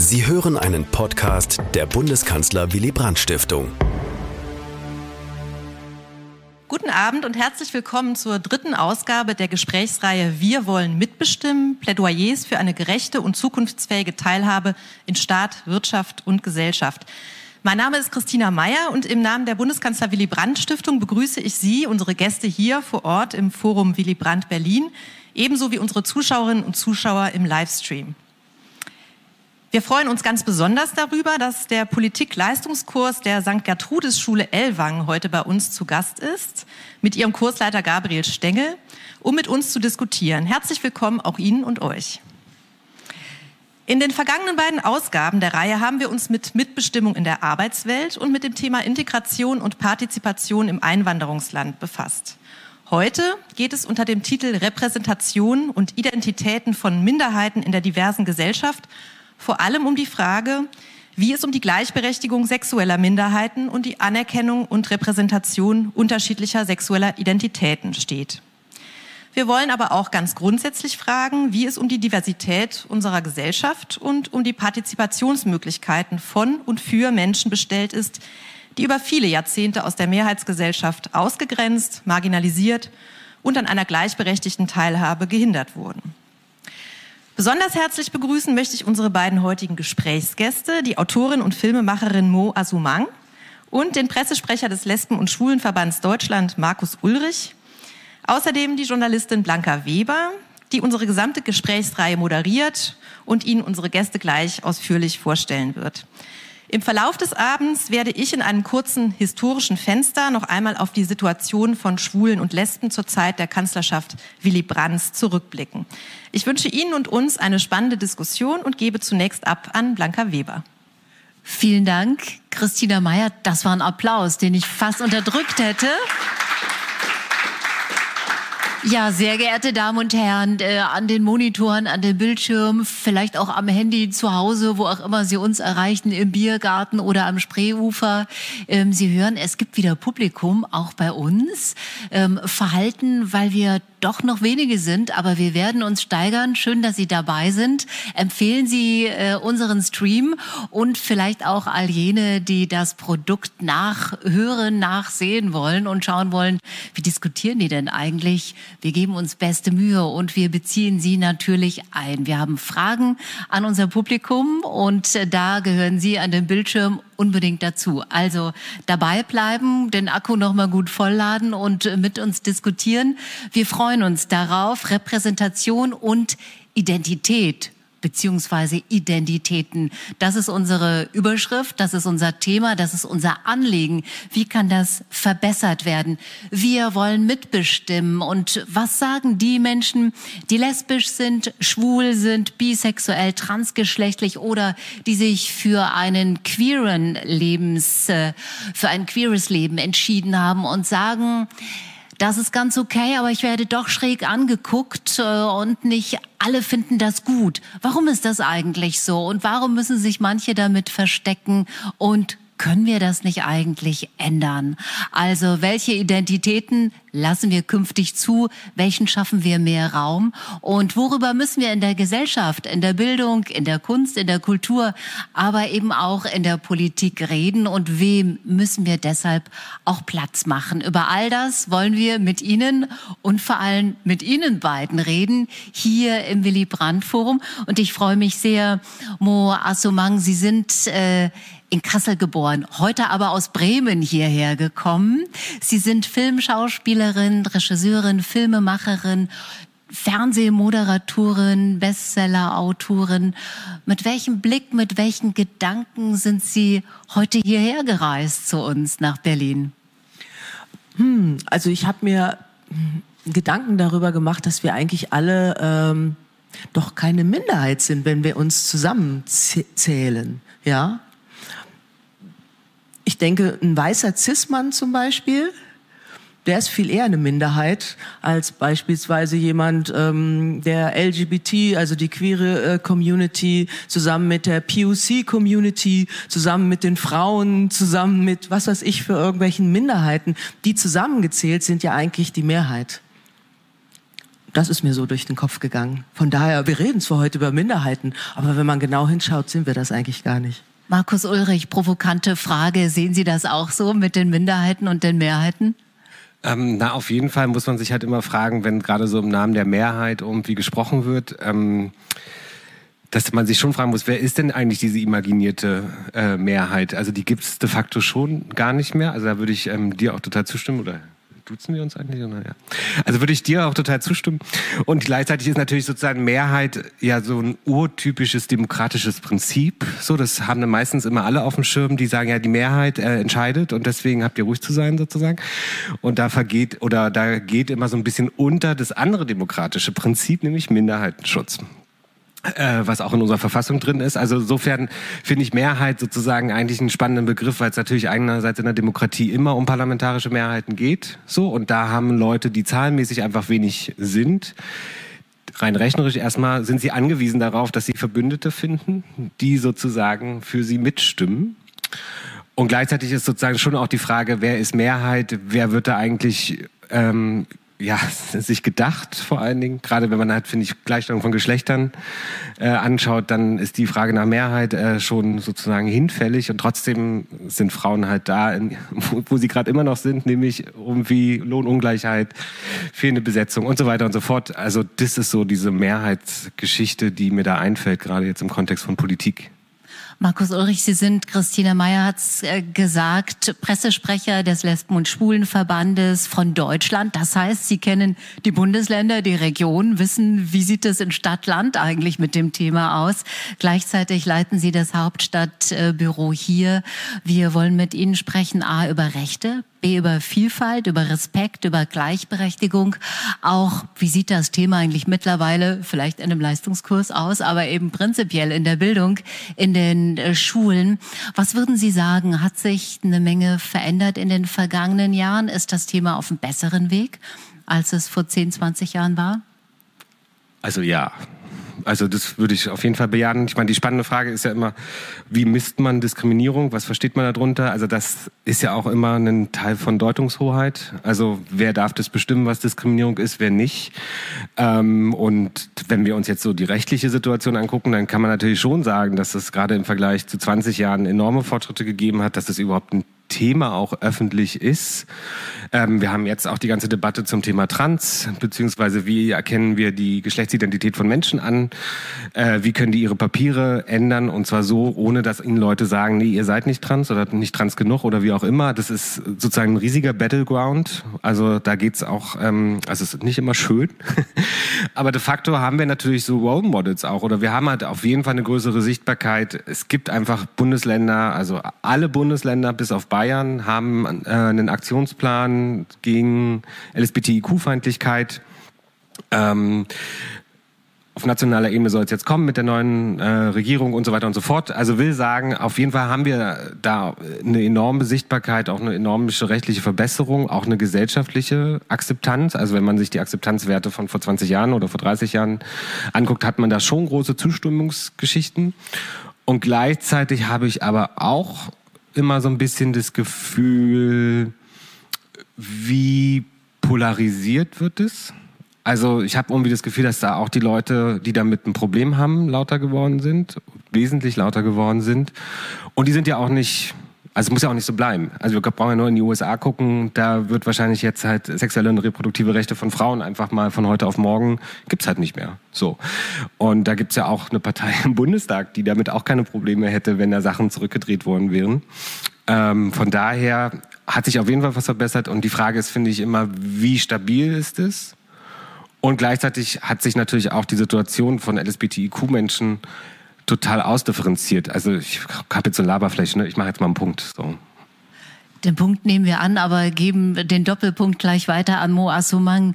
Sie hören einen Podcast der Bundeskanzler Willy Brandt Stiftung. Guten Abend und herzlich willkommen zur dritten Ausgabe der Gesprächsreihe Wir wollen mitbestimmen, Plädoyers für eine gerechte und zukunftsfähige Teilhabe in Staat, Wirtschaft und Gesellschaft. Mein Name ist Christina Meyer und im Namen der Bundeskanzler Willy Brandt Stiftung begrüße ich Sie, unsere Gäste hier vor Ort im Forum Willy Brandt Berlin, ebenso wie unsere Zuschauerinnen und Zuschauer im Livestream. Wir freuen uns ganz besonders darüber, dass der Politik-Leistungskurs der St. Gertrudis Schule Ellwangen heute bei uns zu Gast ist, mit ihrem Kursleiter Gabriel Stengel, um mit uns zu diskutieren. Herzlich willkommen auch Ihnen und euch. In den vergangenen beiden Ausgaben der Reihe haben wir uns mit Mitbestimmung in der Arbeitswelt und mit dem Thema Integration und Partizipation im Einwanderungsland befasst. Heute geht es unter dem Titel Repräsentation und Identitäten von Minderheiten in der diversen Gesellschaft vor allem um die Frage, wie es um die Gleichberechtigung sexueller Minderheiten und die Anerkennung und Repräsentation unterschiedlicher sexueller Identitäten steht. Wir wollen aber auch ganz grundsätzlich fragen, wie es um die Diversität unserer Gesellschaft und um die Partizipationsmöglichkeiten von und für Menschen bestellt ist, die über viele Jahrzehnte aus der Mehrheitsgesellschaft ausgegrenzt, marginalisiert und an einer gleichberechtigten Teilhabe gehindert wurden. Besonders herzlich begrüßen möchte ich unsere beiden heutigen Gesprächsgäste, die Autorin und Filmemacherin Mo Asumang und den Pressesprecher des Lesben- und Schwulenverbands Deutschland, Markus Ulrich. Außerdem die Journalistin Blanca Weber, die unsere gesamte Gesprächsreihe moderiert und Ihnen unsere Gäste gleich ausführlich vorstellen wird. Im Verlauf des Abends werde ich in einem kurzen historischen Fenster noch einmal auf die Situation von Schwulen und Lesben zur Zeit der Kanzlerschaft Willy Brandts zurückblicken. Ich wünsche Ihnen und uns eine spannende Diskussion und gebe zunächst ab an Blanca Weber. Vielen Dank, Christina Meyer. Das war ein Applaus, den ich fast unterdrückt hätte. Ja, sehr geehrte Damen und Herren, äh, an den Monitoren, an den Bildschirmen, vielleicht auch am Handy zu Hause, wo auch immer Sie uns erreichen, im Biergarten oder am Spreeufer. Ähm, Sie hören, es gibt wieder Publikum, auch bei uns. Ähm, Verhalten, weil wir doch noch wenige sind, aber wir werden uns steigern. Schön, dass Sie dabei sind. Empfehlen Sie äh, unseren Stream und vielleicht auch all jene, die das Produkt nachhören, nachsehen wollen und schauen wollen, wie diskutieren die denn eigentlich? Wir geben uns beste Mühe und wir beziehen Sie natürlich ein. Wir haben Fragen an unser Publikum und äh, da gehören Sie an den Bildschirm unbedingt dazu. Also dabei bleiben, den Akku noch mal gut vollladen und äh, mit uns diskutieren. Wir freuen uns darauf, Repräsentation und Identität beziehungsweise Identitäten. Das ist unsere Überschrift, das ist unser Thema, das ist unser Anliegen. Wie kann das verbessert werden? Wir wollen mitbestimmen. Und was sagen die Menschen, die lesbisch sind, schwul sind, bisexuell, transgeschlechtlich oder die sich für einen queeren Lebens, äh, für ein queeres Leben entschieden haben und sagen, das ist ganz okay, aber ich werde doch schräg angeguckt äh, und nicht alle finden das gut. Warum ist das eigentlich so? Und warum müssen sich manche damit verstecken und können wir das nicht eigentlich ändern? Also welche Identitäten lassen wir künftig zu? Welchen schaffen wir mehr Raum? Und worüber müssen wir in der Gesellschaft, in der Bildung, in der Kunst, in der Kultur, aber eben auch in der Politik reden? Und wem müssen wir deshalb auch Platz machen? Über all das wollen wir mit Ihnen und vor allem mit Ihnen beiden reden, hier im Willy Brandt Forum. Und ich freue mich sehr, Mo Assumang, Sie sind äh, in Kassel geboren, heute aber aus Bremen hierher gekommen. Sie sind Filmschauspielerin, Regisseurin, Filmemacherin, Fernsehmoderatorin, Bestsellerautorin. Mit welchem Blick, mit welchen Gedanken sind Sie heute hierher gereist zu uns nach Berlin? Hm, also ich habe mir Gedanken darüber gemacht, dass wir eigentlich alle ähm, doch keine Minderheit sind, wenn wir uns zusammenzählen. Ja, ich denke, ein weißer Cis-Mann zum Beispiel, der ist viel eher eine Minderheit als beispielsweise jemand, ähm, der LGBT, also die queere äh, Community, zusammen mit der POC-Community, zusammen mit den Frauen, zusammen mit was weiß ich für irgendwelchen Minderheiten, die zusammengezählt sind ja eigentlich die Mehrheit. Das ist mir so durch den Kopf gegangen. Von daher, wir reden zwar heute über Minderheiten, aber wenn man genau hinschaut, sind wir das eigentlich gar nicht. Markus Ulrich, provokante Frage. Sehen Sie das auch so mit den Minderheiten und den Mehrheiten? Ähm, na, auf jeden Fall muss man sich halt immer fragen, wenn gerade so im Namen der Mehrheit irgendwie gesprochen wird, ähm, dass man sich schon fragen muss, wer ist denn eigentlich diese imaginierte äh, Mehrheit? Also die gibt es de facto schon gar nicht mehr. Also da würde ich ähm, dir auch total zustimmen oder duzen wir uns eigentlich? Ja. Also würde ich dir auch total zustimmen. Und gleichzeitig ist natürlich sozusagen Mehrheit ja so ein urtypisches demokratisches Prinzip. So, das haben dann meistens immer alle auf dem Schirm, die sagen, ja, die Mehrheit äh, entscheidet und deswegen habt ihr ruhig zu sein sozusagen. Und da vergeht oder da geht immer so ein bisschen unter das andere demokratische Prinzip, nämlich Minderheitenschutz äh, was auch in unserer Verfassung drin ist. Also insofern finde ich Mehrheit sozusagen eigentlich einen spannenden Begriff, weil es natürlich einerseits in der Demokratie immer um parlamentarische Mehrheiten geht. So und da haben Leute, die zahlenmäßig einfach wenig sind, rein rechnerisch erstmal sind sie angewiesen darauf, dass sie Verbündete finden, die sozusagen für sie mitstimmen. Und gleichzeitig ist sozusagen schon auch die Frage, wer ist Mehrheit, wer wird da eigentlich ähm, ja, sich gedacht, vor allen Dingen. Gerade wenn man halt, finde ich, Gleichstellung von Geschlechtern äh, anschaut, dann ist die Frage nach Mehrheit äh, schon sozusagen hinfällig und trotzdem sind Frauen halt da, in, wo, wo, sie gerade immer noch sind, nämlich irgendwie Lohnungleichheit, fehlende Besetzung und so weiter und so fort. Also das ist so diese Mehrheitsgeschichte, die mir da einfällt, gerade jetzt im Kontext von Politik. Markus Ulrich, Sie sind, Christina Meyer hat es äh, gesagt, Pressesprecher des Lesben- und Schwulenverbandes von Deutschland. Das heißt, Sie kennen die Bundesländer, die Region, wissen, wie sieht es in Stadt-Land eigentlich mit dem Thema aus. Gleichzeitig leiten Sie das Hauptstadtbüro hier. Wir wollen mit Ihnen sprechen, A, über Rechte, B über Vielfalt, über Respekt, über Gleichberechtigung. Auch, wie sieht das Thema eigentlich mittlerweile vielleicht in einem Leistungskurs aus, aber eben prinzipiell in der Bildung, in den äh, Schulen. Was würden Sie sagen? Hat sich eine Menge verändert in den vergangenen Jahren? Ist das Thema auf einem besseren Weg, als es vor 10, 20 Jahren war? Also ja, also das würde ich auf jeden Fall bejahen. Ich meine, die spannende Frage ist ja immer, wie misst man Diskriminierung? Was versteht man darunter? Also das ist ja auch immer ein Teil von Deutungshoheit. Also wer darf das bestimmen, was Diskriminierung ist, wer nicht? Ähm, und wenn wir uns jetzt so die rechtliche Situation angucken, dann kann man natürlich schon sagen, dass es gerade im Vergleich zu 20 Jahren enorme Fortschritte gegeben hat, dass es überhaupt ein Thema auch öffentlich ist. Ähm, wir haben jetzt auch die ganze Debatte zum Thema Trans, beziehungsweise wie erkennen wir die Geschlechtsidentität von Menschen an, äh, wie können die ihre Papiere ändern und zwar so, ohne dass ihnen Leute sagen, nee, ihr seid nicht trans oder nicht trans genug oder wie auch immer. Das ist sozusagen ein riesiger Battleground. Also da geht's auch, ähm, also es ist nicht immer schön, aber de facto haben wir natürlich so Role Models auch oder wir haben halt auf jeden Fall eine größere Sichtbarkeit. Es gibt einfach Bundesländer, also alle Bundesländer bis auf Bayern, Bayern haben äh, einen Aktionsplan gegen LSBTIQ-Feindlichkeit. Ähm, auf nationaler Ebene soll es jetzt kommen mit der neuen äh, Regierung und so weiter und so fort. Also will sagen, auf jeden Fall haben wir da eine enorme Sichtbarkeit, auch eine enorme rechtliche Verbesserung, auch eine gesellschaftliche Akzeptanz. Also wenn man sich die Akzeptanzwerte von vor 20 Jahren oder vor 30 Jahren anguckt, hat man da schon große Zustimmungsgeschichten. Und gleichzeitig habe ich aber auch immer so ein bisschen das Gefühl, wie polarisiert wird es? Also ich habe irgendwie das Gefühl, dass da auch die Leute, die damit ein Problem haben, lauter geworden sind, wesentlich lauter geworden sind. Und die sind ja auch nicht also muss ja auch nicht so bleiben. Also wir brauchen ja nur in die USA gucken, da wird wahrscheinlich jetzt halt sexuelle und reproduktive Rechte von Frauen einfach mal von heute auf morgen gibt's halt nicht mehr. So. Und da gibt's ja auch eine Partei im Bundestag, die damit auch keine Probleme hätte, wenn da Sachen zurückgedreht worden wären. Ähm, von daher hat sich auf jeden Fall was verbessert und die Frage ist, finde ich, immer, wie stabil ist es? Und gleichzeitig hat sich natürlich auch die Situation von LSBTIQ-Menschen total ausdifferenziert. Also ich habe jetzt so eine Laberfläche, ne? ich mache jetzt mal einen Punkt. So. Den Punkt nehmen wir an, aber geben den Doppelpunkt gleich weiter an Mo Assumang.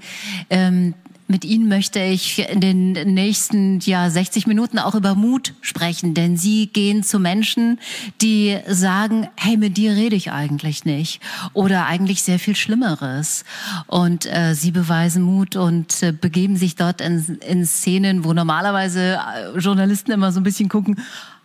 Ähm, mit Ihnen möchte ich in den nächsten ja, 60 Minuten auch über Mut sprechen, denn Sie gehen zu Menschen, die sagen, hey, mit dir rede ich eigentlich nicht oder eigentlich sehr viel Schlimmeres. Und äh, Sie beweisen Mut und äh, begeben sich dort in, in Szenen, wo normalerweise äh, Journalisten immer so ein bisschen gucken,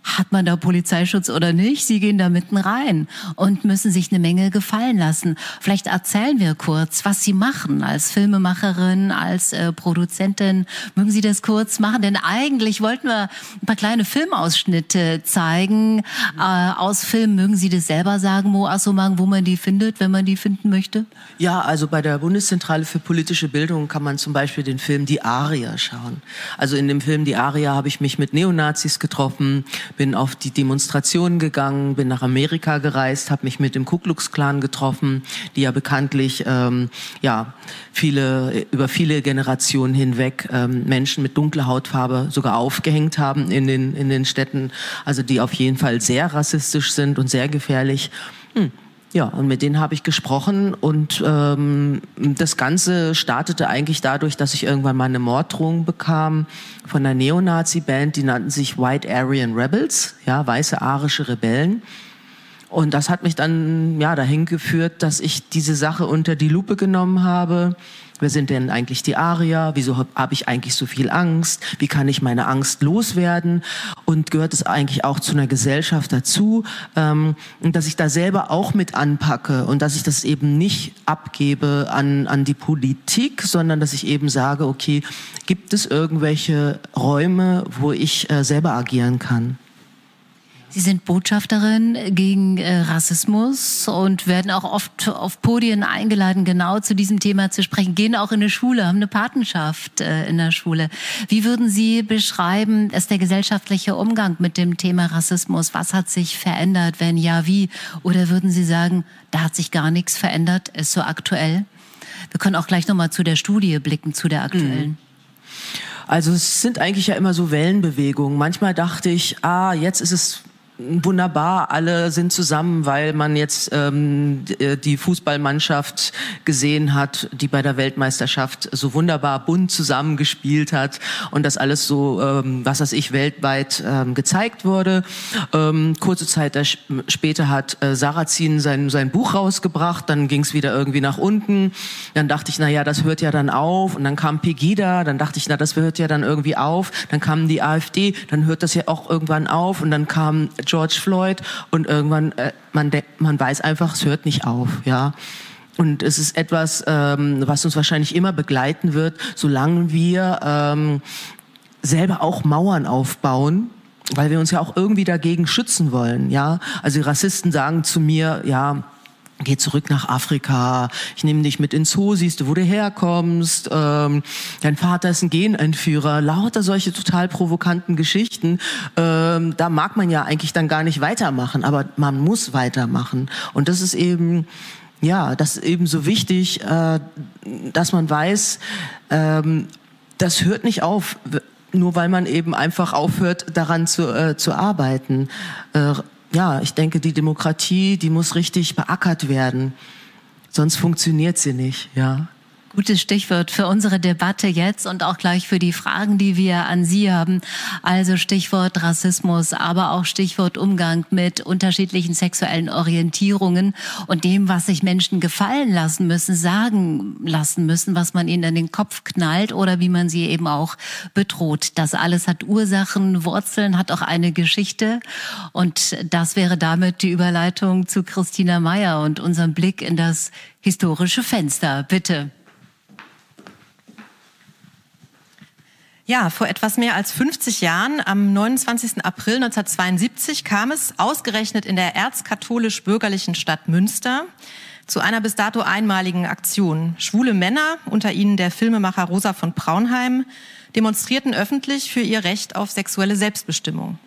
hat man da Polizeischutz oder nicht? Sie gehen da mitten rein und müssen sich eine Menge gefallen lassen. Vielleicht erzählen wir kurz, was Sie machen als Filmemacherin, als äh, Produzentin. Mögen Sie das kurz machen? Denn eigentlich wollten wir ein paar kleine Filmausschnitte zeigen. Äh, aus Filmen mögen Sie das selber sagen, Mo Assomang, wo man die findet, wenn man die finden möchte? Ja, also bei der Bundeszentrale für politische Bildung kann man zum Beispiel den Film Die Aria schauen. Also in dem Film Die Aria habe ich mich mit Neonazis getroffen, bin auf die Demonstrationen gegangen, bin nach Amerika gereist, habe mich mit dem Ku Klux Klan getroffen, die ja bekanntlich ähm, ja viele über viele Generationen hinweg ähm, Menschen mit dunkler Hautfarbe sogar aufgehängt haben in den in den Städten, also die auf jeden Fall sehr rassistisch sind und sehr gefährlich. Hm. Ja, und mit denen habe ich gesprochen und ähm, das Ganze startete eigentlich dadurch, dass ich irgendwann mal eine Morddrohung bekam von einer Neonazi-Band, die nannten sich White Aryan Rebels, ja, weiße arische Rebellen. Und das hat mich dann ja dahin geführt, dass ich diese Sache unter die Lupe genommen habe Wer sind denn eigentlich die Arier? Wieso habe hab ich eigentlich so viel Angst? Wie kann ich meine Angst loswerden? Und gehört es eigentlich auch zu einer Gesellschaft dazu, ähm, dass ich da selber auch mit anpacke und dass ich das eben nicht abgebe an, an die Politik, sondern dass ich eben sage, okay, gibt es irgendwelche Räume, wo ich äh, selber agieren kann? Sie sind Botschafterin gegen äh, Rassismus und werden auch oft auf Podien eingeladen, genau zu diesem Thema zu sprechen. Gehen auch in eine Schule, haben eine Patenschaft äh, in der Schule. Wie würden Sie beschreiben, ist der gesellschaftliche Umgang mit dem Thema Rassismus? Was hat sich verändert? Wenn ja, wie? Oder würden Sie sagen, da hat sich gar nichts verändert, ist so aktuell? Wir können auch gleich nochmal zu der Studie blicken, zu der aktuellen. Mhm. Also es sind eigentlich ja immer so Wellenbewegungen. Manchmal dachte ich, ah, jetzt ist es wunderbar, alle sind zusammen, weil man jetzt ähm, äh, die Fußballmannschaft gesehen hat, die bei der Weltmeisterschaft so wunderbar bunt zusammengespielt hat und das alles so, ähm, was weiß ich, weltweit ähm, gezeigt wurde. Ähm, kurze Zeit später hat äh, Sarrazin sein, sein Buch rausgebracht, dann ging es wieder irgendwie nach unten. Dann dachte ich, na ja, das hört ja dann auf. Und dann kam Pegida, dann dachte ich, na, das hört ja dann irgendwie auf. Dann kam die AfD, dann hört das ja auch irgendwann auf. Und dann kam George Floyd und irgendwann äh, man man weiß einfach, es hört nicht auf, ja. Und es ist etwas, ähm, was uns wahrscheinlich immer begleiten wird, solange wir ähm, selber auch Mauern aufbauen, weil wir uns ja auch irgendwie dagegen schützen wollen, ja. Also Rassisten sagen zu mir, ja, Geh zurück nach Afrika, ich nehme dich mit ins Zoo, siehst du, wo du herkommst, ähm, dein Vater ist ein Genentführer, lauter solche total provokanten Geschichten. Ähm, da mag man ja eigentlich dann gar nicht weitermachen, aber man muss weitermachen. Und das ist eben, ja, das ist eben so wichtig, äh, dass man weiß, ähm, das hört nicht auf, nur weil man eben einfach aufhört, daran zu, äh, zu arbeiten. Äh, ja, ich denke, die Demokratie, die muss richtig beackert werden. Sonst funktioniert sie nicht, ja. Gutes Stichwort für unsere Debatte jetzt und auch gleich für die Fragen, die wir an Sie haben. Also Stichwort Rassismus, aber auch Stichwort Umgang mit unterschiedlichen sexuellen Orientierungen und dem, was sich Menschen gefallen lassen müssen, sagen lassen müssen, was man ihnen in den Kopf knallt oder wie man sie eben auch bedroht. Das alles hat Ursachen, Wurzeln, hat auch eine Geschichte. Und das wäre damit die Überleitung zu Christina Meyer und unserem Blick in das historische Fenster. Bitte. Ja, vor etwas mehr als 50 Jahren, am 29. April 1972, kam es ausgerechnet in der erzkatholisch-bürgerlichen Stadt Münster zu einer bis dato einmaligen Aktion. Schwule Männer, unter ihnen der Filmemacher Rosa von Braunheim, demonstrierten öffentlich für ihr Recht auf sexuelle Selbstbestimmung.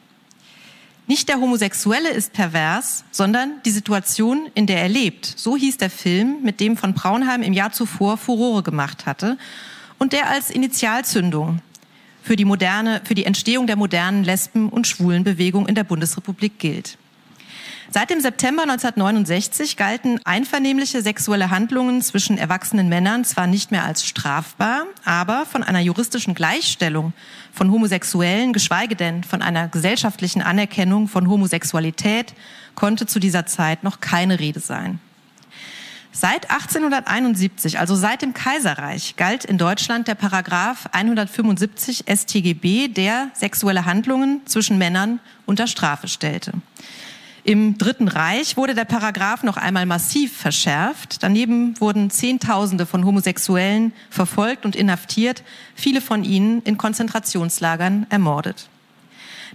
Nicht der Homosexuelle ist pervers, sondern die Situation, in der er lebt. So hieß der Film, mit dem von Braunheim im Jahr zuvor Furore gemacht hatte und der als Initialzündung für die moderne, für die Entstehung der modernen Lesben- und Schwulenbewegung in der Bundesrepublik gilt. Seit dem September 1969 galten einvernehmliche sexuelle Handlungen zwischen erwachsenen Männern zwar nicht mehr als strafbar, aber von einer juristischen Gleichstellung von Homosexuellen, geschweige denn von einer gesellschaftlichen Anerkennung von Homosexualität, konnte zu dieser Zeit noch keine Rede sein. Seit 1871, also seit dem Kaiserreich, galt in Deutschland der Paragraph 175 StGB, der sexuelle Handlungen zwischen Männern unter Strafe stellte. Im Dritten Reich wurde der Paragraph noch einmal massiv verschärft. Daneben wurden Zehntausende von Homosexuellen verfolgt und inhaftiert, viele von ihnen in Konzentrationslagern ermordet.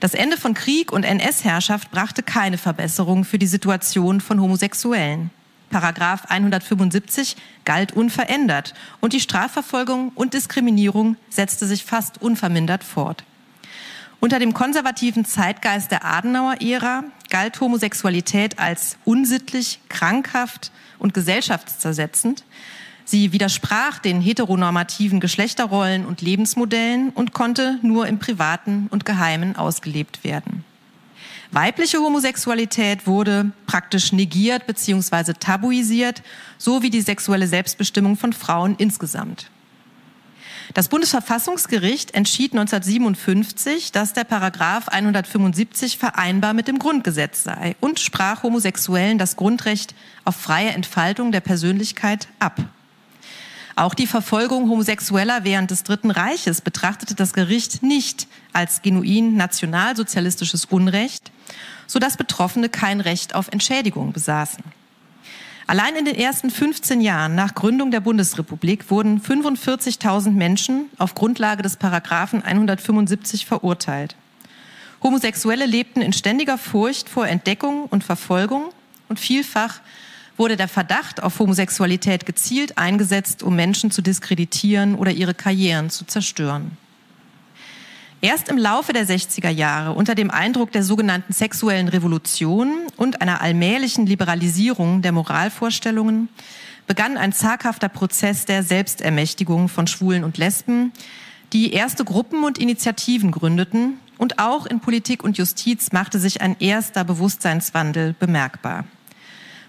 Das Ende von Krieg und NS-Herrschaft brachte keine Verbesserung für die Situation von Homosexuellen. Paragraph 175 galt unverändert und die Strafverfolgung und Diskriminierung setzte sich fast unvermindert fort. Unter dem konservativen Zeitgeist der Adenauer-Ära galt Homosexualität als unsittlich, krankhaft und gesellschaftszersetzend. Sie widersprach den heteronormativen Geschlechterrollen und Lebensmodellen und konnte nur im Privaten und Geheimen ausgelebt werden. Weibliche Homosexualität wurde praktisch negiert bzw. tabuisiert, so wie die sexuelle Selbstbestimmung von Frauen insgesamt. Das Bundesverfassungsgericht entschied 1957, dass der Paragraph 175 vereinbar mit dem Grundgesetz sei und sprach Homosexuellen das Grundrecht auf freie Entfaltung der Persönlichkeit ab. Auch die Verfolgung Homosexueller während des Dritten Reiches betrachtete das Gericht nicht als genuin nationalsozialistisches Unrecht, sodass Betroffene kein Recht auf Entschädigung besaßen. Allein in den ersten 15 Jahren nach Gründung der Bundesrepublik wurden 45.000 Menschen auf Grundlage des Paragraphen 175 verurteilt. Homosexuelle lebten in ständiger Furcht vor Entdeckung und Verfolgung und vielfach wurde der Verdacht auf Homosexualität gezielt eingesetzt, um Menschen zu diskreditieren oder ihre Karrieren zu zerstören. Erst im Laufe der 60er Jahre, unter dem Eindruck der sogenannten sexuellen Revolution und einer allmählichen Liberalisierung der Moralvorstellungen, begann ein zaghafter Prozess der Selbstermächtigung von Schwulen und Lesben, die erste Gruppen und Initiativen gründeten und auch in Politik und Justiz machte sich ein erster Bewusstseinswandel bemerkbar.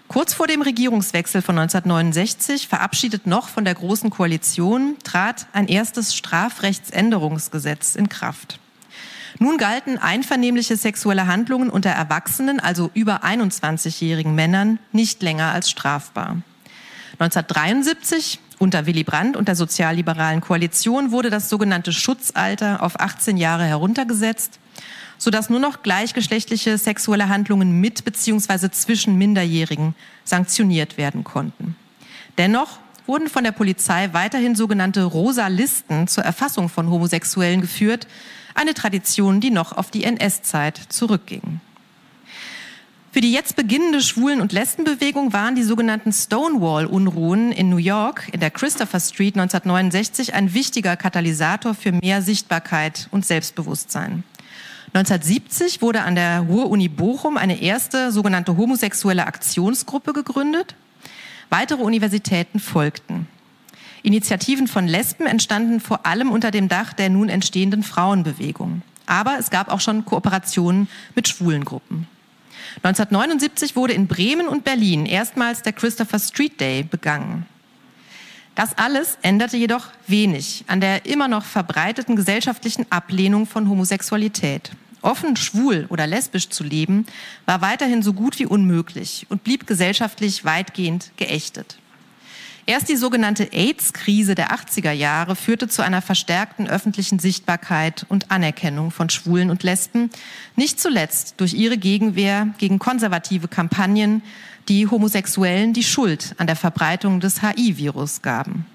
Kurz vor dem Regierungswechsel von 1969, verabschiedet noch von der Großen Koalition, trat ein erstes Strafrechtsänderungsgesetz in Kraft. Nun galten einvernehmliche sexuelle Handlungen unter Erwachsenen, also über 21-jährigen Männern, nicht länger als strafbar. 1973 unter Willy Brandt und der sozialliberalen Koalition wurde das sogenannte Schutzalter auf 18 Jahre heruntergesetzt sodass nur noch gleichgeschlechtliche sexuelle Handlungen mit bzw. zwischen Minderjährigen sanktioniert werden konnten. Dennoch wurden von der Polizei weiterhin sogenannte rosa Listen zur Erfassung von Homosexuellen geführt, eine Tradition, die noch auf die NS-Zeit zurückging. Für die jetzt beginnende Schwulen- und Lesbenbewegung waren die sogenannten Stonewall-Unruhen in New York in der Christopher Street 1969 ein wichtiger Katalysator für mehr Sichtbarkeit und Selbstbewusstsein. 1970 wurde an der Ruhr-Uni Bochum eine erste sogenannte homosexuelle Aktionsgruppe gegründet. Weitere Universitäten folgten. Initiativen von Lesben entstanden vor allem unter dem Dach der nun entstehenden Frauenbewegung. Aber es gab auch schon Kooperationen mit schwulen Gruppen. 1979 wurde in Bremen und Berlin erstmals der Christopher Street Day begangen. Das alles änderte jedoch wenig an der immer noch verbreiteten gesellschaftlichen Ablehnung von Homosexualität. Offen, schwul oder lesbisch zu leben, war weiterhin so gut wie unmöglich und blieb gesellschaftlich weitgehend geächtet. Erst die sogenannte AIDS-Krise der 80er Jahre führte zu einer verstärkten öffentlichen Sichtbarkeit und Anerkennung von Schwulen und Lesben, nicht zuletzt durch ihre Gegenwehr gegen konservative Kampagnen, die Homosexuellen die Schuld an der Verbreitung des HIV-Virus gaben.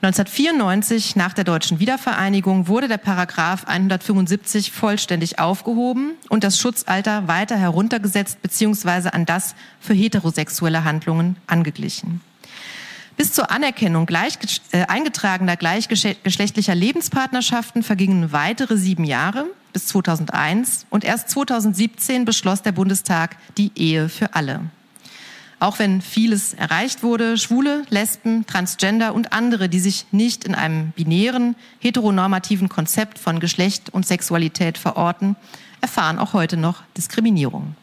1994, nach der deutschen Wiedervereinigung, wurde der Paragraph 175 vollständig aufgehoben und das Schutzalter weiter heruntergesetzt bzw. an das für heterosexuelle Handlungen angeglichen. Bis zur Anerkennung gleich, äh, eingetragener gleichgeschlechtlicher Lebenspartnerschaften vergingen weitere sieben Jahre bis 2001 und erst 2017 beschloss der Bundestag die Ehe für alle. Auch wenn vieles erreicht wurde, Schwule, Lesben, Transgender und andere, die sich nicht in einem binären, heteronormativen Konzept von Geschlecht und Sexualität verorten, erfahren auch heute noch Diskriminierung.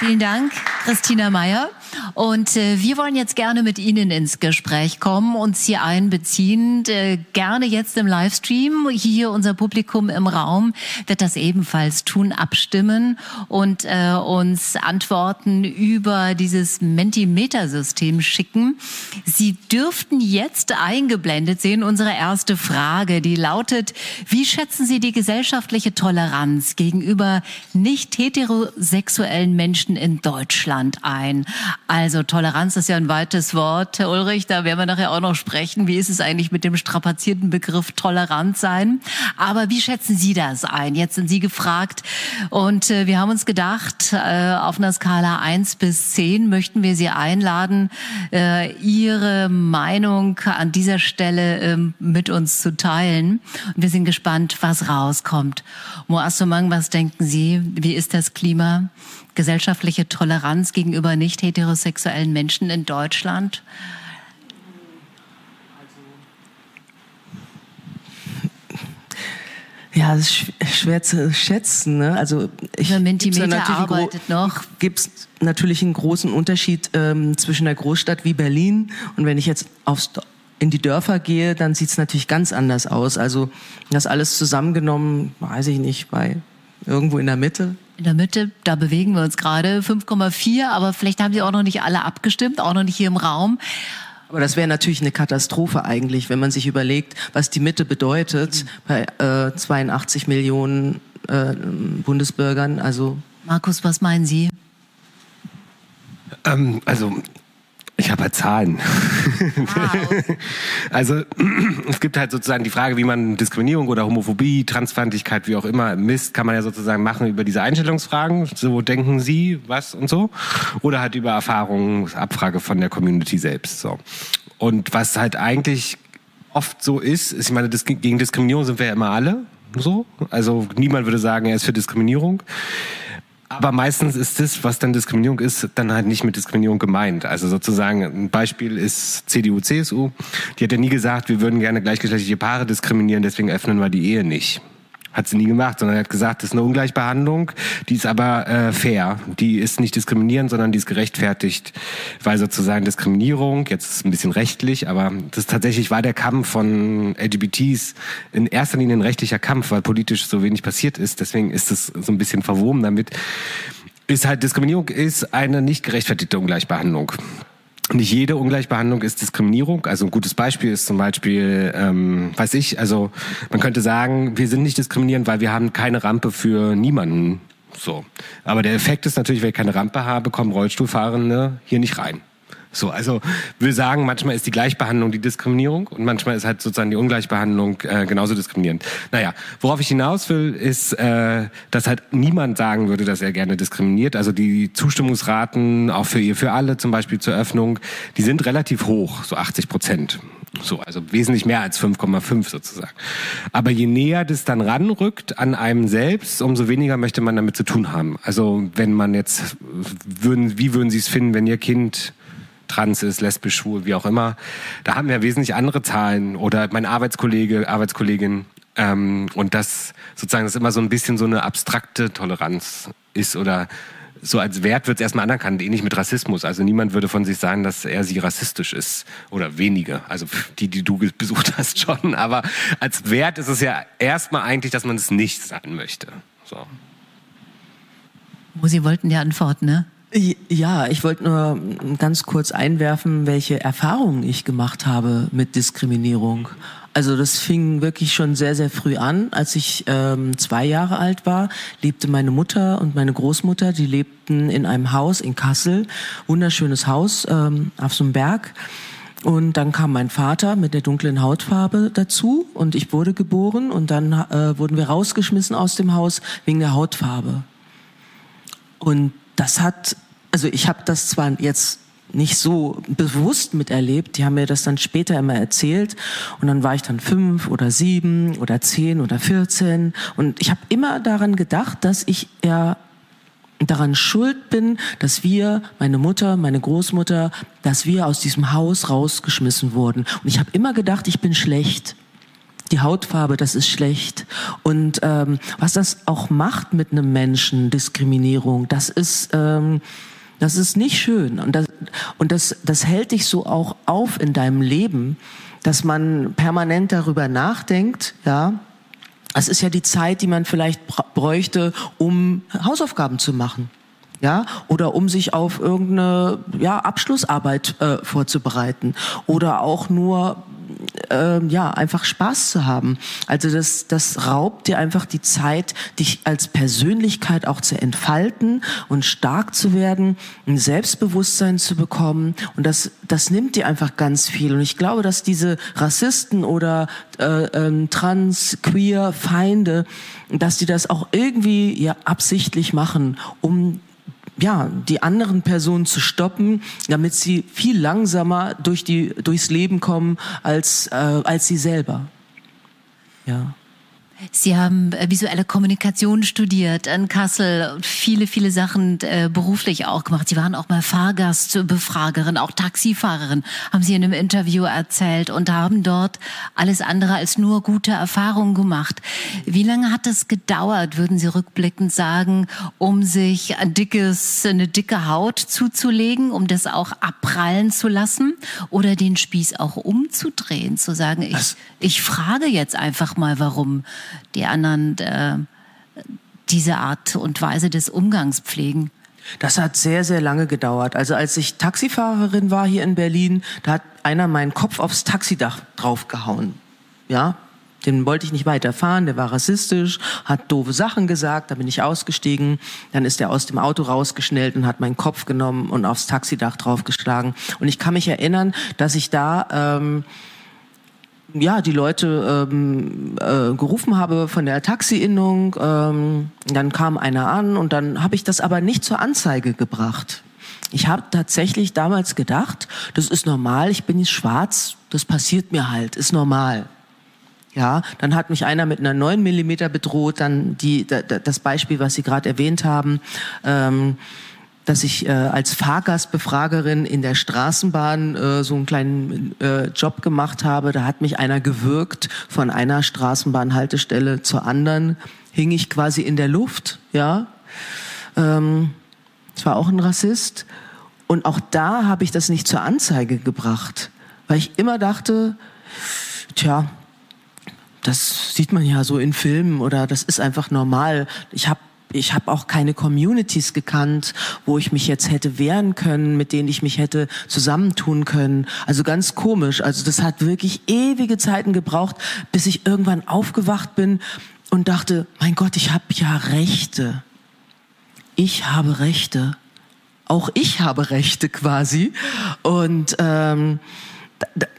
Vielen Dank, Christina Meyer. Und äh, wir wollen jetzt gerne mit Ihnen ins Gespräch kommen, uns hier einbeziehen. Äh, gerne jetzt im Livestream. Hier unser Publikum im Raum wird das ebenfalls tun, abstimmen und äh, uns Antworten über dieses Mentimeter-System schicken. Sie dürften jetzt eingeblendet sehen unsere erste Frage, die lautet, wie schätzen Sie die gesellschaftliche Toleranz gegenüber nicht heterosexuellen Menschen in Deutschland ein? Also Toleranz ist ja ein weites Wort, Herr Ulrich, da werden wir nachher auch noch sprechen. Wie ist es eigentlich mit dem strapazierten Begriff Tolerant sein? Aber wie schätzen Sie das ein? Jetzt sind Sie gefragt und äh, wir haben uns gedacht, äh, auf einer Skala eins bis zehn möchten wir Sie einladen, äh, Ihre Meinung an dieser Stelle ähm, mit uns zu teilen. Und wir sind gespannt, was rauskommt. Moassomang, was denken Sie? Wie ist das Klima? Gesellschaftliche Toleranz gegenüber nicht heterosexuellen Menschen in Deutschland? Ja, es ist schwer zu schätzen. Ne? Also ich Mentimeter arbeitet noch. Gibt es natürlich einen großen Unterschied ähm, zwischen einer Großstadt wie Berlin und wenn ich jetzt aufs, in die Dörfer gehe, dann sieht es natürlich ganz anders aus. Also das alles zusammengenommen, weiß ich nicht, bei irgendwo in der Mitte in der Mitte, da bewegen wir uns gerade 5,4, aber vielleicht haben Sie auch noch nicht alle abgestimmt, auch noch nicht hier im Raum. Aber das wäre natürlich eine Katastrophe eigentlich, wenn man sich überlegt, was die Mitte bedeutet bei äh, 82 Millionen äh, Bundesbürgern. Also Markus, was meinen Sie? Ähm, also ich habe halt Zahlen. Wow. also es gibt halt sozusagen die Frage, wie man Diskriminierung oder Homophobie, Transfeindlichkeit, wie auch immer misst, kann man ja sozusagen machen über diese Einstellungsfragen. So denken Sie was und so. Oder halt über Erfahrungsabfrage von der Community selbst. So. Und was halt eigentlich oft so ist, ist, ich meine, gegen Diskriminierung sind wir ja immer alle so. Also niemand würde sagen, er ist für Diskriminierung. Aber meistens ist das, was dann Diskriminierung ist, dann halt nicht mit Diskriminierung gemeint. Also sozusagen ein Beispiel ist CDU, CSU. Die hat ja nie gesagt, wir würden gerne gleichgeschlechtliche Paare diskriminieren, deswegen öffnen wir die Ehe nicht. Hat sie nie gemacht, sondern hat gesagt, das ist eine Ungleichbehandlung, die ist aber äh, fair. Die ist nicht diskriminierend, sondern die ist gerechtfertigt, weil sozusagen Diskriminierung, jetzt ist es ein bisschen rechtlich, aber das tatsächlich war der Kampf von LGBTs in erster Linie ein rechtlicher Kampf, weil politisch so wenig passiert ist. Deswegen ist es so ein bisschen verwoben damit. Ist halt Diskriminierung ist eine nicht gerechtfertigte Ungleichbehandlung. Nicht jede Ungleichbehandlung ist Diskriminierung. Also ein gutes Beispiel ist zum Beispiel, ähm, weiß ich, also man könnte sagen, wir sind nicht diskriminierend, weil wir haben keine Rampe für niemanden. So. Aber der Effekt ist natürlich, wenn ich keine Rampe habe, kommen Rollstuhlfahrende hier nicht rein. So, also wir sagen, manchmal ist die Gleichbehandlung die Diskriminierung und manchmal ist halt sozusagen die Ungleichbehandlung äh, genauso diskriminierend. Naja, worauf ich hinaus will, ist, äh, dass halt niemand sagen würde, dass er gerne diskriminiert. Also die Zustimmungsraten, auch für ihr, für alle zum Beispiel zur Öffnung, die sind relativ hoch, so 80 Prozent. So, also wesentlich mehr als 5,5 sozusagen. Aber je näher das dann ranrückt an einem selbst, umso weniger möchte man damit zu tun haben. Also wenn man jetzt, würden, wie würden Sie es finden, wenn Ihr Kind trans ist, lesbisch, schwul, wie auch immer. Da haben wir wesentlich andere Zahlen oder mein Arbeitskollege, Arbeitskollegin. Ähm, und das sozusagen das immer so ein bisschen so eine abstrakte Toleranz ist oder so als Wert wird es erstmal anerkannt, ähnlich mit Rassismus. Also niemand würde von sich sagen, dass er sie rassistisch ist. Oder wenige. Also die, die du besucht hast, schon. Aber als Wert ist es ja erstmal eigentlich, dass man es nicht sein möchte. So. Wo Sie wollten ja antworten, ne? Ja, ich wollte nur ganz kurz einwerfen, welche Erfahrungen ich gemacht habe mit Diskriminierung. Also das fing wirklich schon sehr, sehr früh an. Als ich ähm, zwei Jahre alt war, lebte meine Mutter und meine Großmutter, die lebten in einem Haus in Kassel. Wunderschönes Haus ähm, auf so einem Berg. Und dann kam mein Vater mit der dunklen Hautfarbe dazu und ich wurde geboren und dann äh, wurden wir rausgeschmissen aus dem Haus wegen der Hautfarbe. Und das hat, also ich habe das zwar jetzt nicht so bewusst miterlebt. Die haben mir das dann später immer erzählt. Und dann war ich dann fünf oder sieben oder zehn oder vierzehn. Und ich habe immer daran gedacht, dass ich ja daran schuld bin, dass wir, meine Mutter, meine Großmutter, dass wir aus diesem Haus rausgeschmissen wurden. Und ich habe immer gedacht, ich bin schlecht die Hautfarbe, das ist schlecht. Und ähm, was das auch macht mit einem Menschen, Diskriminierung, das ist, ähm, Das ist nicht schön. Und das, und das, das hält dich so auch auf in deinem Leben, dass man permanent darüber nachdenkt, ja. Es ist ja die Zeit, die man vielleicht bräuchte, um Hausaufgaben zu machen ja, oder um sich auf irgendeine ja, Abschlussarbeit äh, vorzubereiten. Oder auch nur äh, ja einfach Spaß zu haben. Also das das raubt dir einfach die Zeit, dich als Persönlichkeit auch zu entfalten und stark zu werden, ein Selbstbewusstsein zu bekommen. Und das das nimmt dir einfach ganz viel. Und ich glaube, dass diese Rassisten oder äh, äh, trans queer Feinde, dass die das auch irgendwie ja absichtlich machen, um ja, die anderen Personen zu stoppen, damit sie viel langsamer durch die, durchs Leben kommen als, äh, als sie selber. Ja. Sie haben äh, visuelle Kommunikation studiert in Kassel und viele, viele Sachen äh, beruflich auch gemacht. Sie waren auch mal Fahrgastbefragerin, auch Taxifahrerin, haben Sie in einem Interview erzählt und haben dort alles andere als nur gute Erfahrungen gemacht. Wie lange hat es gedauert, würden Sie rückblickend sagen, um sich ein dickes, eine dicke Haut zuzulegen, um das auch abprallen zu lassen oder den Spieß auch umzudrehen, zu sagen, ich, ich frage jetzt einfach mal, warum die anderen äh, diese Art und Weise des Umgangs pflegen? Das hat sehr, sehr lange gedauert. Also als ich Taxifahrerin war hier in Berlin, da hat einer meinen Kopf aufs Taxidach draufgehauen. Ja, den wollte ich nicht weiterfahren, der war rassistisch, hat doofe Sachen gesagt, da bin ich ausgestiegen, dann ist er aus dem Auto rausgeschnellt und hat meinen Kopf genommen und aufs Taxidach draufgeschlagen. Und ich kann mich erinnern, dass ich da ähm, ja, die Leute ähm, äh, gerufen habe von der Taxi-Innung. Ähm, dann kam einer an und dann habe ich das aber nicht zur Anzeige gebracht. Ich habe tatsächlich damals gedacht, das ist normal, ich bin jetzt schwarz, das passiert mir halt, ist normal. Ja, dann hat mich einer mit einer 9 Millimeter bedroht, dann die, das Beispiel, was Sie gerade erwähnt haben. Ähm, dass ich äh, als Fahrgastbefragerin in der Straßenbahn äh, so einen kleinen äh, Job gemacht habe. Da hat mich einer gewürgt von einer Straßenbahnhaltestelle zur anderen, hing ich quasi in der Luft, ja. Ähm, es war auch ein Rassist. Und auch da habe ich das nicht zur Anzeige gebracht, weil ich immer dachte, tja, das sieht man ja so in Filmen oder das ist einfach normal. Ich habe ich habe auch keine Communities gekannt, wo ich mich jetzt hätte wehren können, mit denen ich mich hätte zusammentun können. Also ganz komisch. Also das hat wirklich ewige Zeiten gebraucht, bis ich irgendwann aufgewacht bin und dachte, mein Gott, ich habe ja Rechte. Ich habe Rechte. Auch ich habe Rechte quasi. Und ähm,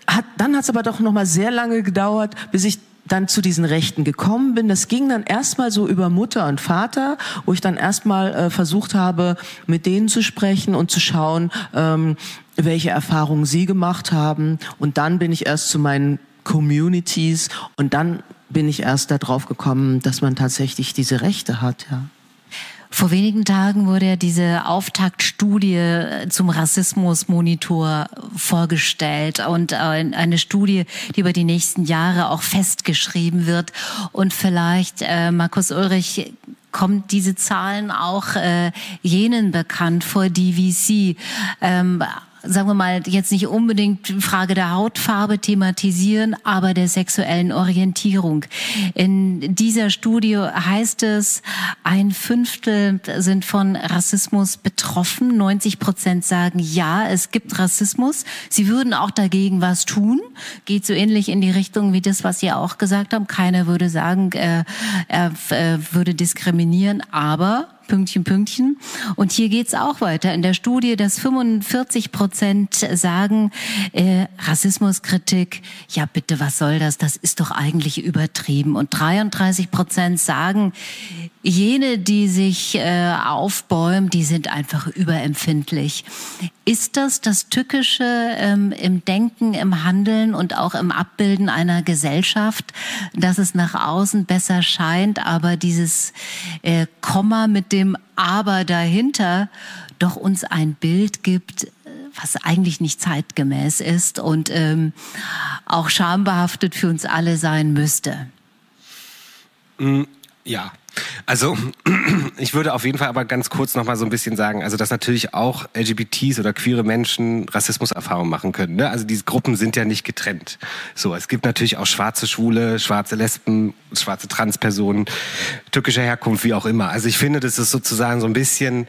hat, dann hat es aber doch noch mal sehr lange gedauert, bis ich dann zu diesen Rechten gekommen bin. Das ging dann erstmal so über Mutter und Vater, wo ich dann erstmal äh, versucht habe, mit denen zu sprechen und zu schauen, ähm, welche Erfahrungen sie gemacht haben. Und dann bin ich erst zu meinen Communities und dann bin ich erst darauf gekommen, dass man tatsächlich diese Rechte hat, ja. Vor wenigen Tagen wurde ja diese Auftaktstudie zum Rassismusmonitor vorgestellt und eine Studie, die über die nächsten Jahre auch festgeschrieben wird. Und vielleicht, äh, Markus Ulrich, kommt diese Zahlen auch äh, jenen bekannt vor, die wie Sie ähm, sagen wir mal, jetzt nicht unbedingt Frage der Hautfarbe thematisieren, aber der sexuellen Orientierung. In dieser Studie heißt es, ein Fünftel sind von Rassismus betroffen. 90 Prozent sagen, ja, es gibt Rassismus. Sie würden auch dagegen was tun. Geht so ähnlich in die Richtung wie das, was Sie auch gesagt haben. Keiner würde sagen, äh, er äh, würde diskriminieren, aber Pünktchen, Pünktchen. Und hier geht's auch weiter. In der Studie, dass 45 Prozent sagen, äh, Rassismuskritik, ja bitte, was soll das? Das ist doch eigentlich übertrieben. Und 33 Prozent sagen, jene, die sich äh, aufbäumen, die sind einfach überempfindlich. Ist das das Tückische ähm, im Denken, im Handeln und auch im Abbilden einer Gesellschaft, dass es nach außen besser scheint, aber dieses äh, Komma mit dem Aber dahinter doch uns ein Bild gibt, was eigentlich nicht zeitgemäß ist und ähm, auch schambehaftet für uns alle sein müsste? Mm, ja, Also ich würde auf jeden Fall aber ganz kurz noch mal so ein bisschen sagen, also dass natürlich auch LGBTs oder queere Menschen Rassismuserfahrungen machen können. Ne? Also diese Gruppen sind ja nicht getrennt. So, es gibt natürlich auch schwarze Schwule, schwarze Lesben, schwarze Transpersonen, türkischer Herkunft, wie auch immer. Also ich finde, das ist sozusagen so ein bisschen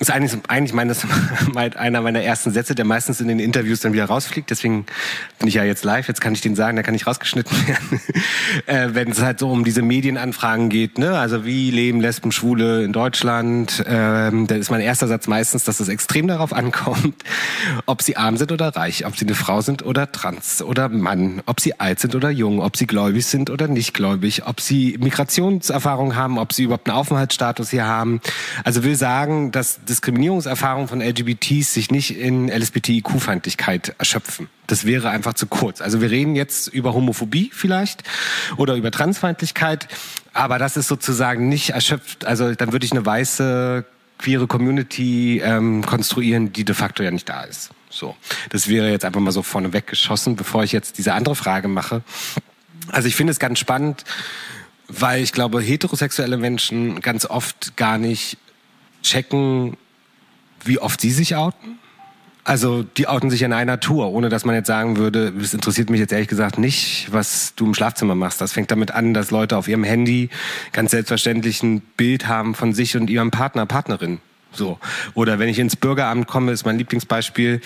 ist eigentlich, eigentlich meines, einer meiner ersten Sätze, der meistens in den Interviews dann wieder rausfliegt. Deswegen bin ich ja jetzt live. Jetzt kann ich den sagen, da kann ich rausgeschnitten werden. äh, wenn es halt so um diese Medienanfragen geht, ne? Also wie leben Lesben, Schwule in Deutschland? Ähm, da ist mein erster Satz meistens, dass es extrem darauf ankommt, ob sie arm sind oder reich, ob sie eine Frau sind oder trans oder Mann, ob sie alt sind oder jung, ob sie gläubig sind oder nicht gläubig, ob sie Migrationserfahrung haben, ob sie überhaupt einen Aufenthaltsstatus hier haben. Also will sagen, dass Diskriminierungserfahrungen von LGBTs sich nicht in LSBTIQ-Feindlichkeit erschöpfen. Das wäre einfach zu kurz. Also wir reden jetzt über Homophobie vielleicht oder über Transfeindlichkeit, aber das ist sozusagen nicht erschöpft. Also dann würde ich eine weiße queere Community ähm, konstruieren, die de facto ja nicht da ist. So, das wäre jetzt einfach mal so vorneweg geschossen, bevor ich jetzt diese andere Frage mache. Also ich finde es ganz spannend, weil ich glaube, heterosexuelle Menschen ganz oft gar nicht checken, wie oft sie sich outen. Also die outen sich in einer Tour, ohne dass man jetzt sagen würde, es interessiert mich jetzt ehrlich gesagt nicht, was du im Schlafzimmer machst. Das fängt damit an, dass Leute auf ihrem Handy ganz selbstverständlich ein Bild haben von sich und ihrem Partner, Partnerin. So. Oder wenn ich ins Bürgeramt komme, ist mein Lieblingsbeispiel,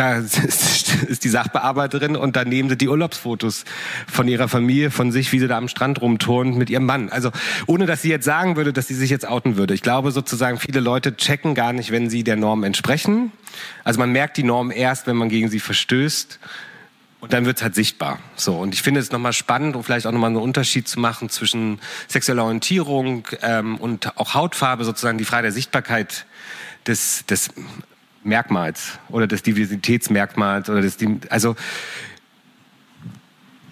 da ist die Sachbearbeiterin und daneben sind die Urlaubsfotos von ihrer Familie, von sich, wie sie da am Strand rumturnt mit ihrem Mann. Also ohne, dass sie jetzt sagen würde, dass sie sich jetzt outen würde. Ich glaube sozusagen, viele Leute checken gar nicht, wenn sie der Norm entsprechen. Also man merkt die Norm erst, wenn man gegen sie verstößt. Und dann wird es halt sichtbar. So und ich finde es nochmal spannend, um vielleicht auch nochmal einen Unterschied zu machen zwischen sexueller Orientierung ähm, und auch Hautfarbe, sozusagen die Frage der Sichtbarkeit des, des Merkmals oder des Diversitätsmerkmals oder des, also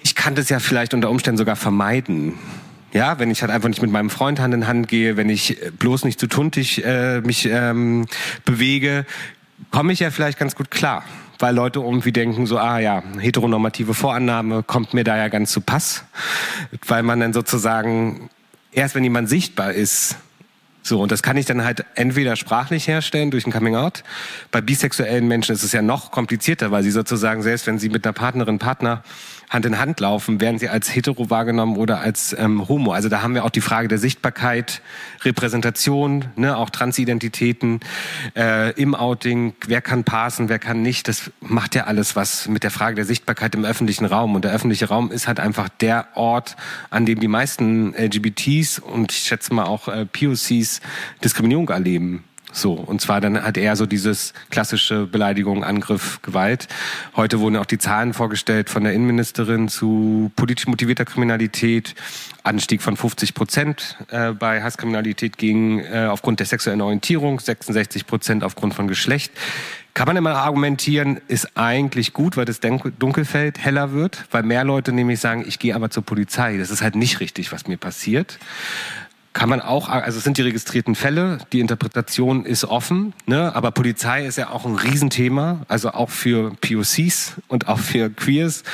ich kann das ja vielleicht unter Umständen sogar vermeiden. Ja, wenn ich halt einfach nicht mit meinem Freund Hand in Hand gehe, wenn ich bloß nicht zu tuntig äh, mich ähm, bewege, komme ich ja vielleicht ganz gut klar. Weil Leute irgendwie denken so, ah ja, heteronormative Vorannahme kommt mir da ja ganz zu Pass. Weil man dann sozusagen, erst wenn jemand sichtbar ist, so, und das kann ich dann halt entweder sprachlich herstellen durch ein Coming Out. Bei bisexuellen Menschen ist es ja noch komplizierter, weil sie sozusagen, selbst wenn sie mit einer Partnerin, Partner Hand in Hand laufen, werden sie als hetero wahrgenommen oder als ähm, homo. Also da haben wir auch die Frage der Sichtbarkeit, Repräsentation, ne, auch Transidentitäten äh, im Outing, wer kann passen, wer kann nicht. Das macht ja alles was mit der Frage der Sichtbarkeit im öffentlichen Raum. Und der öffentliche Raum ist halt einfach der Ort, an dem die meisten LGBTs und ich schätze mal auch äh, POCs Diskriminierung erleben. So, und zwar dann hat er so dieses klassische Beleidigung, Angriff, Gewalt. Heute wurden auch die Zahlen vorgestellt von der Innenministerin zu politisch motivierter Kriminalität. Anstieg von 50 Prozent äh, bei Hasskriminalität ging äh, aufgrund der sexuellen Orientierung, 66 Prozent aufgrund von Geschlecht. Kann man immer argumentieren, ist eigentlich gut, weil das Dunkelfeld heller wird, weil mehr Leute nämlich sagen, ich gehe aber zur Polizei. Das ist halt nicht richtig, was mir passiert kann man auch, also es sind die registrierten Fälle, die Interpretation ist offen, ne? aber Polizei ist ja auch ein Riesenthema, also auch für POCs und auch für Queers.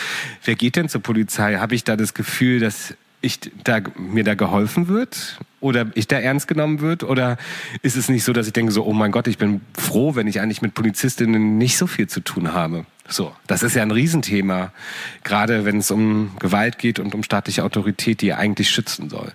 Wer geht denn zur Polizei? Habe ich da das Gefühl, dass ich da, mir da geholfen wird oder ich da ernst genommen wird? Oder ist es nicht so, dass ich denke so, oh mein Gott, ich bin froh, wenn ich eigentlich mit Polizistinnen nicht so viel zu tun habe? So, das ist ja ein Riesenthema, gerade wenn es um Gewalt geht und um staatliche Autorität, die eigentlich schützen soll.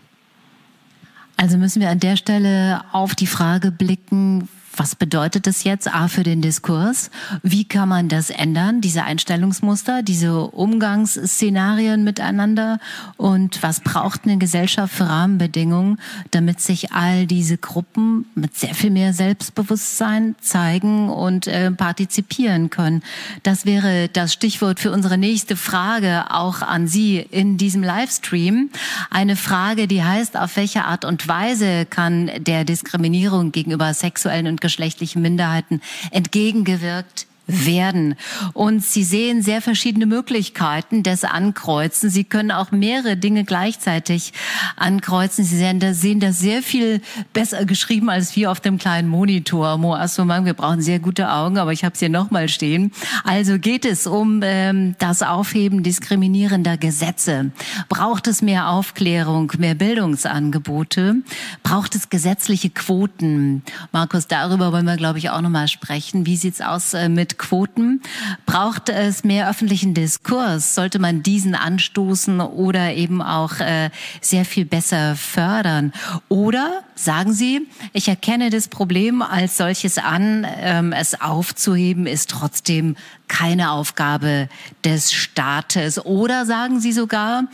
Also müssen wir an der Stelle auf die Frage blicken, was bedeutet das jetzt A für den Diskurs? Wie kann man das ändern, diese Einstellungsmuster, diese Umgangsszenarien miteinander? Und was braucht eine Gesellschaft für Rahmenbedingungen, damit sich all diese Gruppen mit sehr viel mehr Selbstbewusstsein zeigen und äh, partizipieren können? Das wäre das Stichwort für unsere nächste Frage auch an Sie in diesem Livestream. Eine Frage, die heißt, auf welche Art und Weise kann der Diskriminierung gegenüber sexuellen und geschlechtlichen Minderheiten entgegengewirkt werden. Und Sie sehen sehr verschiedene Möglichkeiten des Ankreuzen. Sie können auch mehrere Dinge gleichzeitig ankreuzen. Sie sehen das, sehr viel besser geschrieben als wir auf dem kleinen Monitor. Mo Assumang, wir brauchen sehr gute Augen, aber ich habe es hier nochmal stehen. Also geht es um ähm, das Aufheben diskriminierender Gesetze. Braucht es mehr Aufklärung, mehr Bildungsangebote? Braucht es gesetzliche Quoten? Markus, darüber wollen wir, glaube ich, auch nochmal sprechen. Wie sieht's aus äh, mit Quoten? Braucht es mehr öffentlichen Diskurs? Sollte man diesen anstoßen oder eben auch äh, sehr viel besser fördern? Oder sagen Sie, ich erkenne das Problem als solches an, ähm, es aufzuheben ist trotzdem keine Aufgabe des Staates. Oder sagen Sie sogar,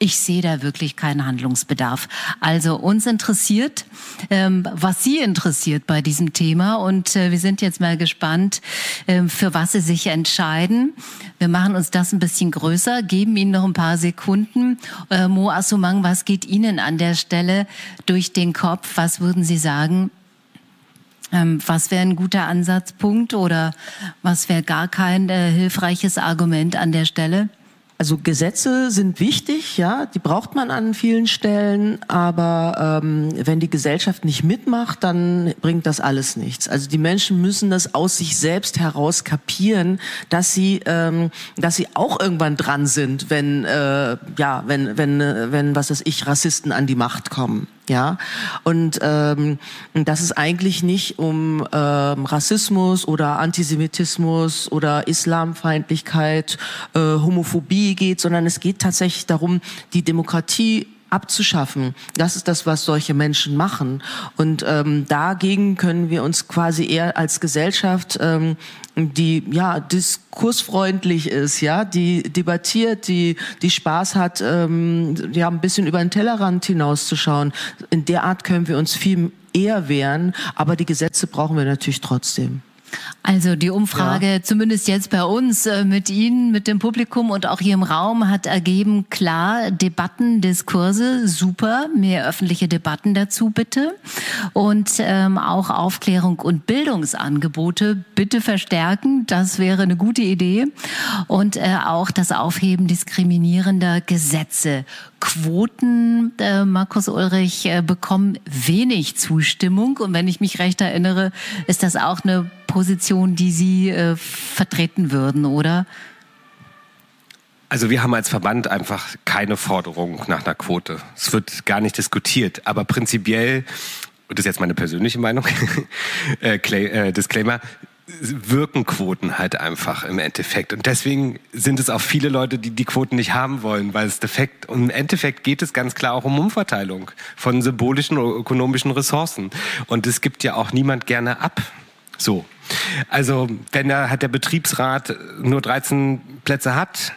ich sehe da wirklich keinen Handlungsbedarf. Also uns interessiert, ähm, was Sie interessiert bei diesem Thema und äh, wir sind jetzt mal gespannt, ähm, für was Sie sich entscheiden. Wir machen uns das ein bisschen größer, geben Ihnen noch ein paar Sekunden. Äh, Mo Assumang, was geht Ihnen an der Stelle durch den Kopf? Was würden Sie sagen? Ähm, was wäre ein guter Ansatzpunkt oder was wäre gar kein äh, hilfreiches Argument an der Stelle? Also Gesetze sind wichtig, ja, die braucht man an vielen Stellen, aber ähm, wenn die Gesellschaft nicht mitmacht, dann bringt das alles nichts. Also die Menschen müssen das aus sich selbst heraus kapieren, dass sie, ähm, dass sie auch irgendwann dran sind, wenn, äh, ja, wenn, wenn, wenn, was weiß ich, Rassisten an die Macht kommen ja. Und ähm, dass es eigentlich nicht um ähm, Rassismus oder Antisemitismus oder Islamfeindlichkeit, äh, Homophobie geht, sondern es geht tatsächlich darum, die Demokratie abzuschaffen. Das ist das, was solche Menschen machen. Und ähm, dagegen können wir uns quasi eher als Gesellschaft, ähm, die ja diskursfreundlich ist, ja, die debattiert, die die Spaß hat, ähm, ja ein bisschen über den Tellerrand hinauszuschauen. In der Art können wir uns viel eher wehren, aber die Gesetze brauchen wir natürlich trotzdem. Also die Umfrage, ja. zumindest jetzt bei uns äh, mit Ihnen, mit dem Publikum und auch hier im Raum, hat ergeben, klar, Debatten, Diskurse, super, mehr öffentliche Debatten dazu bitte. Und ähm, auch Aufklärung und Bildungsangebote bitte verstärken, das wäre eine gute Idee. Und äh, auch das Aufheben diskriminierender Gesetze. Quoten, äh, Markus Ulrich, äh, bekommen wenig Zustimmung. Und wenn ich mich recht erinnere, ist das auch eine Position, die Sie äh, vertreten würden, oder? Also wir haben als Verband einfach keine Forderung nach einer Quote. Es wird gar nicht diskutiert. Aber prinzipiell, und das ist jetzt meine persönliche Meinung, äh, äh, Disclaimer, wirken Quoten halt einfach im Endeffekt. Und deswegen sind es auch viele Leute, die die Quoten nicht haben wollen, weil es defekt. Und im Endeffekt geht es ganz klar auch um Umverteilung von symbolischen oder ökonomischen Ressourcen. Und es gibt ja auch niemand gerne ab. So. Also, wenn da hat der Betriebsrat nur 13 Plätze hat,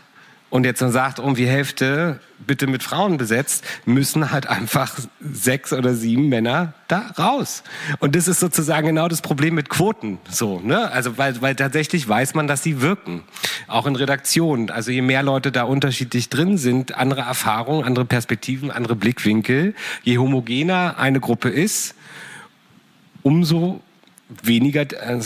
und jetzt dann sagt, irgendwie Hälfte bitte mit Frauen besetzt, müssen halt einfach sechs oder sieben Männer da raus. Und das ist sozusagen genau das Problem mit Quoten. So, ne? Also, weil, weil tatsächlich weiß man, dass sie wirken. Auch in Redaktionen. Also, je mehr Leute da unterschiedlich drin sind, andere Erfahrungen, andere Perspektiven, andere Blickwinkel, je homogener eine Gruppe ist, umso weniger äh,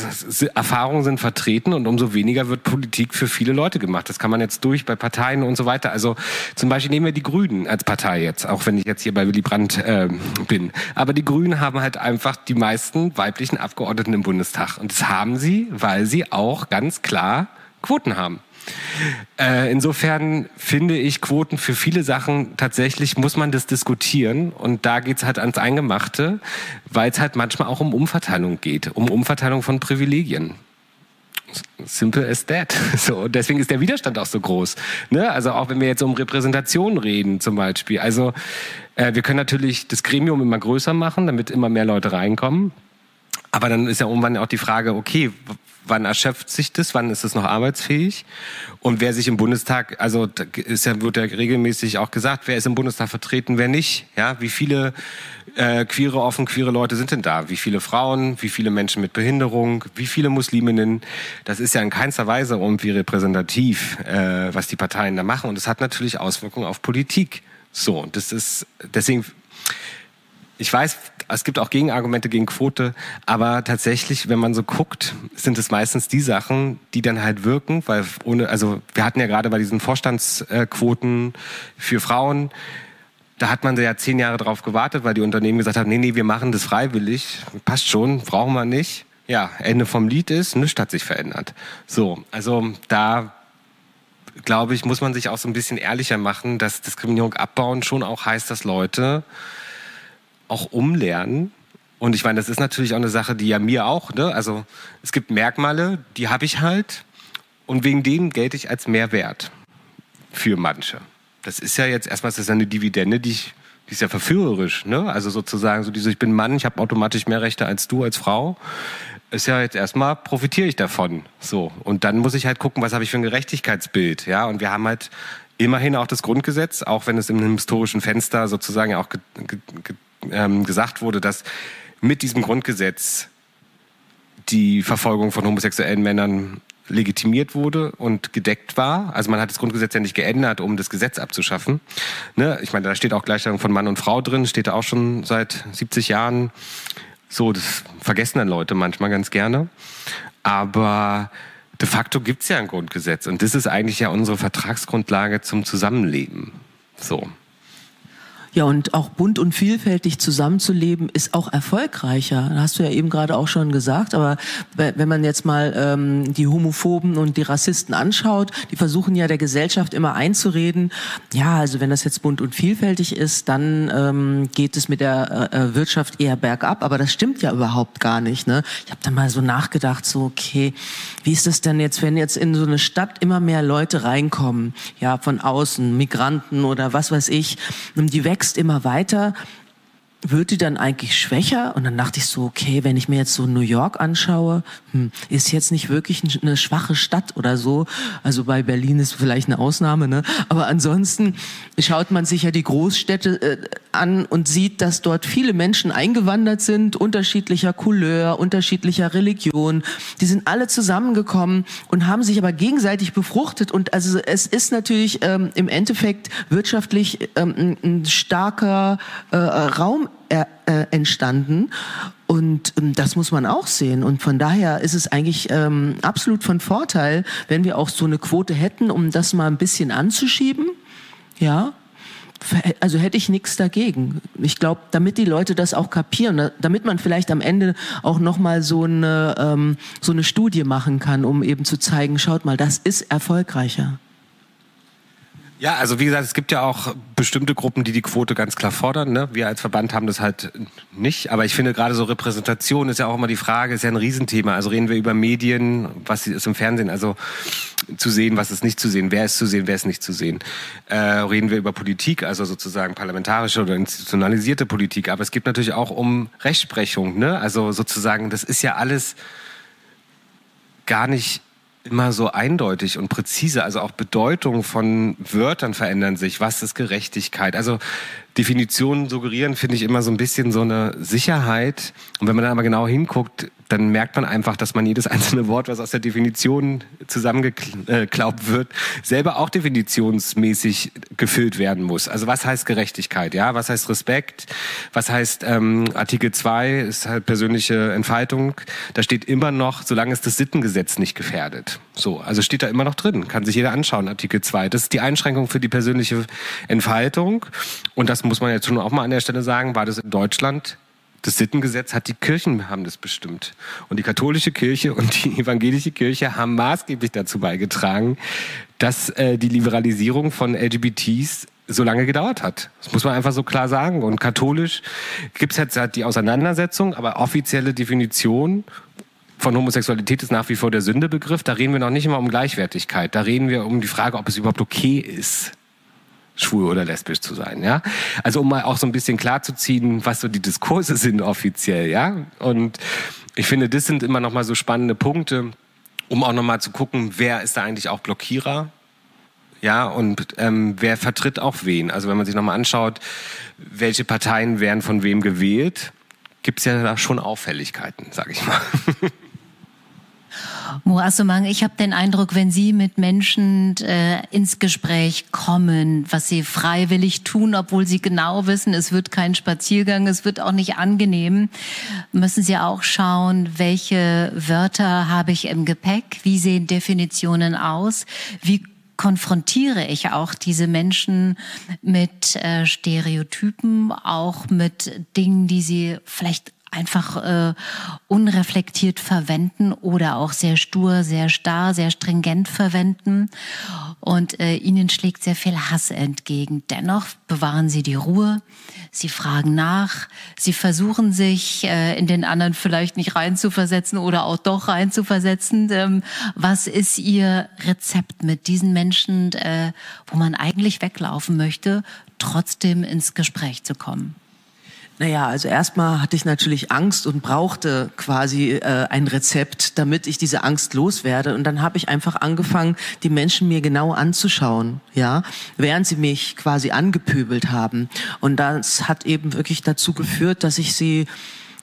Erfahrungen sind vertreten und umso weniger wird Politik für viele Leute gemacht. Das kann man jetzt durch bei Parteien und so weiter. Also zum Beispiel nehmen wir die Grünen als Partei jetzt, auch wenn ich jetzt hier bei Willy Brandt äh, bin. Aber die Grünen haben halt einfach die meisten weiblichen Abgeordneten im Bundestag. Und das haben sie, weil sie auch ganz klar Quoten haben. Äh, insofern finde ich Quoten für viele Sachen tatsächlich muss man das diskutieren und da geht's halt ans Eingemachte, weil es halt manchmal auch um Umverteilung geht, um Umverteilung von Privilegien. Simple as that. So, deswegen ist der Widerstand auch so groß. Ne? Also auch wenn wir jetzt um Repräsentation reden zum Beispiel. Also äh, wir können natürlich das Gremium immer größer machen, damit immer mehr Leute reinkommen. Aber dann ist ja irgendwann auch die Frage, okay, wann erschöpft sich das, wann ist es noch arbeitsfähig? Und wer sich im Bundestag, also ist ja, wird ja regelmäßig auch gesagt, wer ist im Bundestag vertreten, wer nicht? Ja, wie viele äh, queere, offen queere Leute sind denn da? Wie viele Frauen, wie viele Menschen mit Behinderung, wie viele Musliminnen? Das ist ja in keinster Weise irgendwie repräsentativ, äh, was die Parteien da machen. Und es hat natürlich Auswirkungen auf Politik. So, und das ist deswegen ich weiß, es gibt auch Gegenargumente gegen Quote, aber tatsächlich, wenn man so guckt, sind es meistens die Sachen, die dann halt wirken, weil ohne, also wir hatten ja gerade bei diesen Vorstandsquoten für Frauen, da hat man ja zehn Jahre drauf gewartet, weil die Unternehmen gesagt haben, nee, nee, wir machen das freiwillig, passt schon, brauchen wir nicht. Ja, Ende vom Lied ist, nichts hat sich verändert. So, also da glaube ich, muss man sich auch so ein bisschen ehrlicher machen, dass Diskriminierung abbauen schon auch heißt, dass Leute auch umlernen. Und ich meine, das ist natürlich auch eine Sache, die ja mir auch, ne? Also es gibt Merkmale, die habe ich halt und wegen denen gelte ich als Mehrwert für manche. Das ist ja jetzt erstmal das ist eine Dividende, die ich die ist ja verführerisch, ne? Also sozusagen so diese ich bin Mann, ich habe automatisch mehr Rechte als du als Frau. Ist ja jetzt erstmal profitiere ich davon, so und dann muss ich halt gucken, was habe ich für ein Gerechtigkeitsbild, ja? Und wir haben halt immerhin auch das Grundgesetz, auch wenn es einem historischen Fenster sozusagen auch ge, ge, ge, ähm, gesagt wurde, dass mit diesem Grundgesetz die Verfolgung von homosexuellen Männern legitimiert wurde und gedeckt war. Also man hat das Grundgesetz ja nicht geändert, um das Gesetz abzuschaffen. Ne? Ich meine, da steht auch Gleichstellung von Mann und Frau drin, steht da auch schon seit 70 Jahren. So, das vergessen dann Leute manchmal ganz gerne. Aber de facto gibt's ja ein Grundgesetz und das ist eigentlich ja unsere Vertragsgrundlage zum Zusammenleben. So. Ja, und auch bunt und vielfältig zusammenzuleben ist auch erfolgreicher. Hast du ja eben gerade auch schon gesagt. Aber wenn man jetzt mal ähm, die Homophoben und die Rassisten anschaut, die versuchen ja der Gesellschaft immer einzureden, ja, also wenn das jetzt bunt und vielfältig ist, dann ähm, geht es mit der äh, Wirtschaft eher bergab. Aber das stimmt ja überhaupt gar nicht. Ne? Ich habe dann mal so nachgedacht, so okay, wie ist das denn jetzt, wenn jetzt in so eine Stadt immer mehr Leute reinkommen, ja, von außen, Migranten oder was weiß ich, und die wechseln wächst immer weiter wird die dann eigentlich schwächer? Und dann dachte ich so, okay, wenn ich mir jetzt so New York anschaue, hm, ist jetzt nicht wirklich eine schwache Stadt oder so. Also bei Berlin ist vielleicht eine Ausnahme, ne? Aber ansonsten schaut man sich ja die Großstädte äh, an und sieht, dass dort viele Menschen eingewandert sind, unterschiedlicher Couleur, unterschiedlicher Religion. Die sind alle zusammengekommen und haben sich aber gegenseitig befruchtet. Und also es ist natürlich ähm, im Endeffekt wirtschaftlich ähm, ein starker äh, Raum äh, entstanden. Und ähm, das muss man auch sehen. Und von daher ist es eigentlich ähm, absolut von Vorteil, wenn wir auch so eine Quote hätten, um das mal ein bisschen anzuschieben. Ja, also hätte ich nichts dagegen. Ich glaube, damit die Leute das auch kapieren, damit man vielleicht am Ende auch noch mal so eine ähm, so eine Studie machen kann, um eben zu zeigen, schaut mal, das ist erfolgreicher. Ja, also wie gesagt, es gibt ja auch bestimmte Gruppen, die die Quote ganz klar fordern. Ne? Wir als Verband haben das halt nicht. Aber ich finde gerade so Repräsentation ist ja auch immer die Frage, ist ja ein Riesenthema. Also reden wir über Medien, was ist im Fernsehen, also zu sehen, was ist nicht zu sehen, wer ist zu sehen, wer ist nicht zu sehen. Äh, reden wir über Politik, also sozusagen parlamentarische oder institutionalisierte Politik. Aber es gibt natürlich auch um Rechtsprechung. Ne? Also sozusagen, das ist ja alles gar nicht immer so eindeutig und präzise. Also auch Bedeutung von Wörtern verändern sich. Was ist Gerechtigkeit? Also Definitionen suggerieren, finde ich, immer so ein bisschen so eine Sicherheit. Und wenn man dann aber genau hinguckt, dann merkt man einfach, dass man jedes einzelne Wort, was aus der Definition zusammengeklaubt wird, selber auch definitionsmäßig gefüllt werden muss. Also was heißt Gerechtigkeit? Ja, was heißt Respekt? Was heißt ähm, Artikel 2 ist halt persönliche Entfaltung. Da steht immer noch, solange es das Sittengesetz nicht gefährdet. So, also steht da immer noch drin. Kann sich jeder anschauen, Artikel 2. Das ist die Einschränkung für die persönliche Entfaltung. Und das muss man jetzt schon auch mal an der Stelle sagen, war das in Deutschland das Sittengesetz hat die Kirchen haben das bestimmt. Und die katholische Kirche und die evangelische Kirche haben maßgeblich dazu beigetragen, dass äh, die Liberalisierung von LGBTs so lange gedauert hat. Das muss man einfach so klar sagen. Und katholisch gibt es jetzt halt die Auseinandersetzung, aber offizielle Definition von Homosexualität ist nach wie vor der Sündebegriff. Da reden wir noch nicht immer um Gleichwertigkeit. Da reden wir um die Frage, ob es überhaupt okay ist, schwul oder lesbisch zu sein, ja. Also um mal auch so ein bisschen klarzuziehen, was so die Diskurse sind offiziell, ja. Und ich finde, das sind immer noch mal so spannende Punkte, um auch noch mal zu gucken, wer ist da eigentlich auch Blockierer, ja, und ähm, wer vertritt auch wen. Also wenn man sich noch mal anschaut, welche Parteien werden von wem gewählt, gibt es ja da schon Auffälligkeiten, sage ich mal. Moassumang, ich habe den Eindruck, wenn Sie mit Menschen äh, ins Gespräch kommen, was Sie freiwillig tun, obwohl Sie genau wissen, es wird kein Spaziergang, es wird auch nicht angenehm, müssen Sie auch schauen, welche Wörter habe ich im Gepäck, wie sehen Definitionen aus, wie konfrontiere ich auch diese Menschen mit äh, Stereotypen, auch mit Dingen, die sie vielleicht einfach äh, unreflektiert verwenden oder auch sehr stur, sehr starr, sehr stringent verwenden. Und äh, ihnen schlägt sehr viel Hass entgegen. Dennoch bewahren sie die Ruhe, sie fragen nach, sie versuchen sich äh, in den anderen vielleicht nicht reinzuversetzen oder auch doch reinzuversetzen. Ähm, was ist ihr Rezept mit diesen Menschen, äh, wo man eigentlich weglaufen möchte, trotzdem ins Gespräch zu kommen? Naja, also erstmal hatte ich natürlich Angst und brauchte quasi äh, ein Rezept, damit ich diese Angst loswerde. Und dann habe ich einfach angefangen, die Menschen mir genau anzuschauen, ja, während sie mich quasi angepöbelt haben. Und das hat eben wirklich dazu geführt, dass ich sie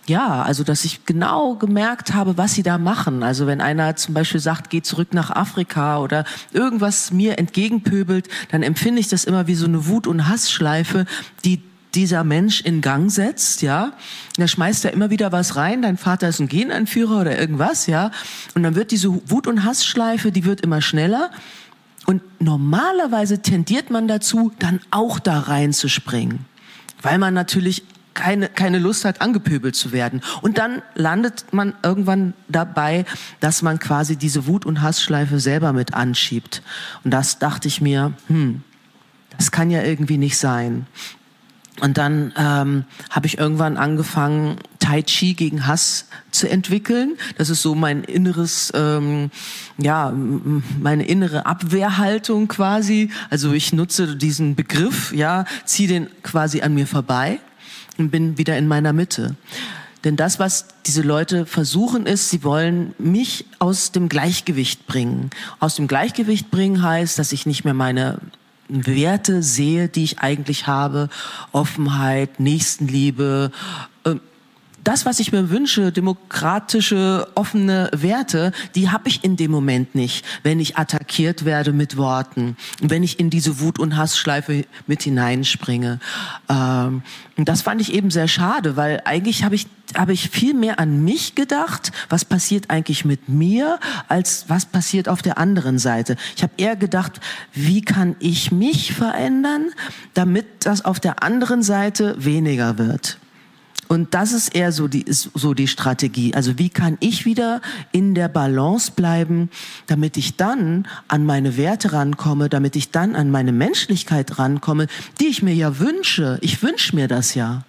ja, also dass ich genau gemerkt habe, was sie da machen. Also wenn einer zum Beispiel sagt, geh zurück nach Afrika oder irgendwas mir entgegenpöbelt, dann empfinde ich das immer wie so eine Wut- und Hassschleife, die dieser Mensch in Gang setzt, ja. Da schmeißt er immer wieder was rein, dein Vater ist ein Genanführer oder irgendwas, ja. Und dann wird diese Wut- und Hassschleife, die wird immer schneller. Und normalerweise tendiert man dazu, dann auch da reinzuspringen. Weil man natürlich keine, keine Lust hat, angepöbelt zu werden. Und dann landet man irgendwann dabei, dass man quasi diese Wut- und Hassschleife selber mit anschiebt. Und das dachte ich mir, hm, das kann ja irgendwie nicht sein. Und dann ähm, habe ich irgendwann angefangen, Tai Chi gegen Hass zu entwickeln. Das ist so mein inneres, ähm, ja, meine innere Abwehrhaltung quasi. Also ich nutze diesen Begriff, ja, ziehe den quasi an mir vorbei und bin wieder in meiner Mitte. Denn das, was diese Leute versuchen, ist, sie wollen mich aus dem Gleichgewicht bringen. Aus dem Gleichgewicht bringen heißt, dass ich nicht mehr meine Werte sehe, die ich eigentlich habe, Offenheit, Nächstenliebe, ähm, das, was ich mir wünsche, demokratische, offene Werte, die habe ich in dem Moment nicht, wenn ich attackiert werde mit Worten, wenn ich in diese Wut- und Hassschleife mit hineinspringe. Ähm, das fand ich eben sehr schade, weil eigentlich habe ich habe ich viel mehr an mich gedacht, was passiert eigentlich mit mir, als was passiert auf der anderen Seite. Ich habe eher gedacht, wie kann ich mich verändern, damit das auf der anderen Seite weniger wird. Und das ist eher so die, ist so die Strategie. Also wie kann ich wieder in der Balance bleiben, damit ich dann an meine Werte rankomme, damit ich dann an meine Menschlichkeit rankomme, die ich mir ja wünsche. Ich wünsche mir das ja.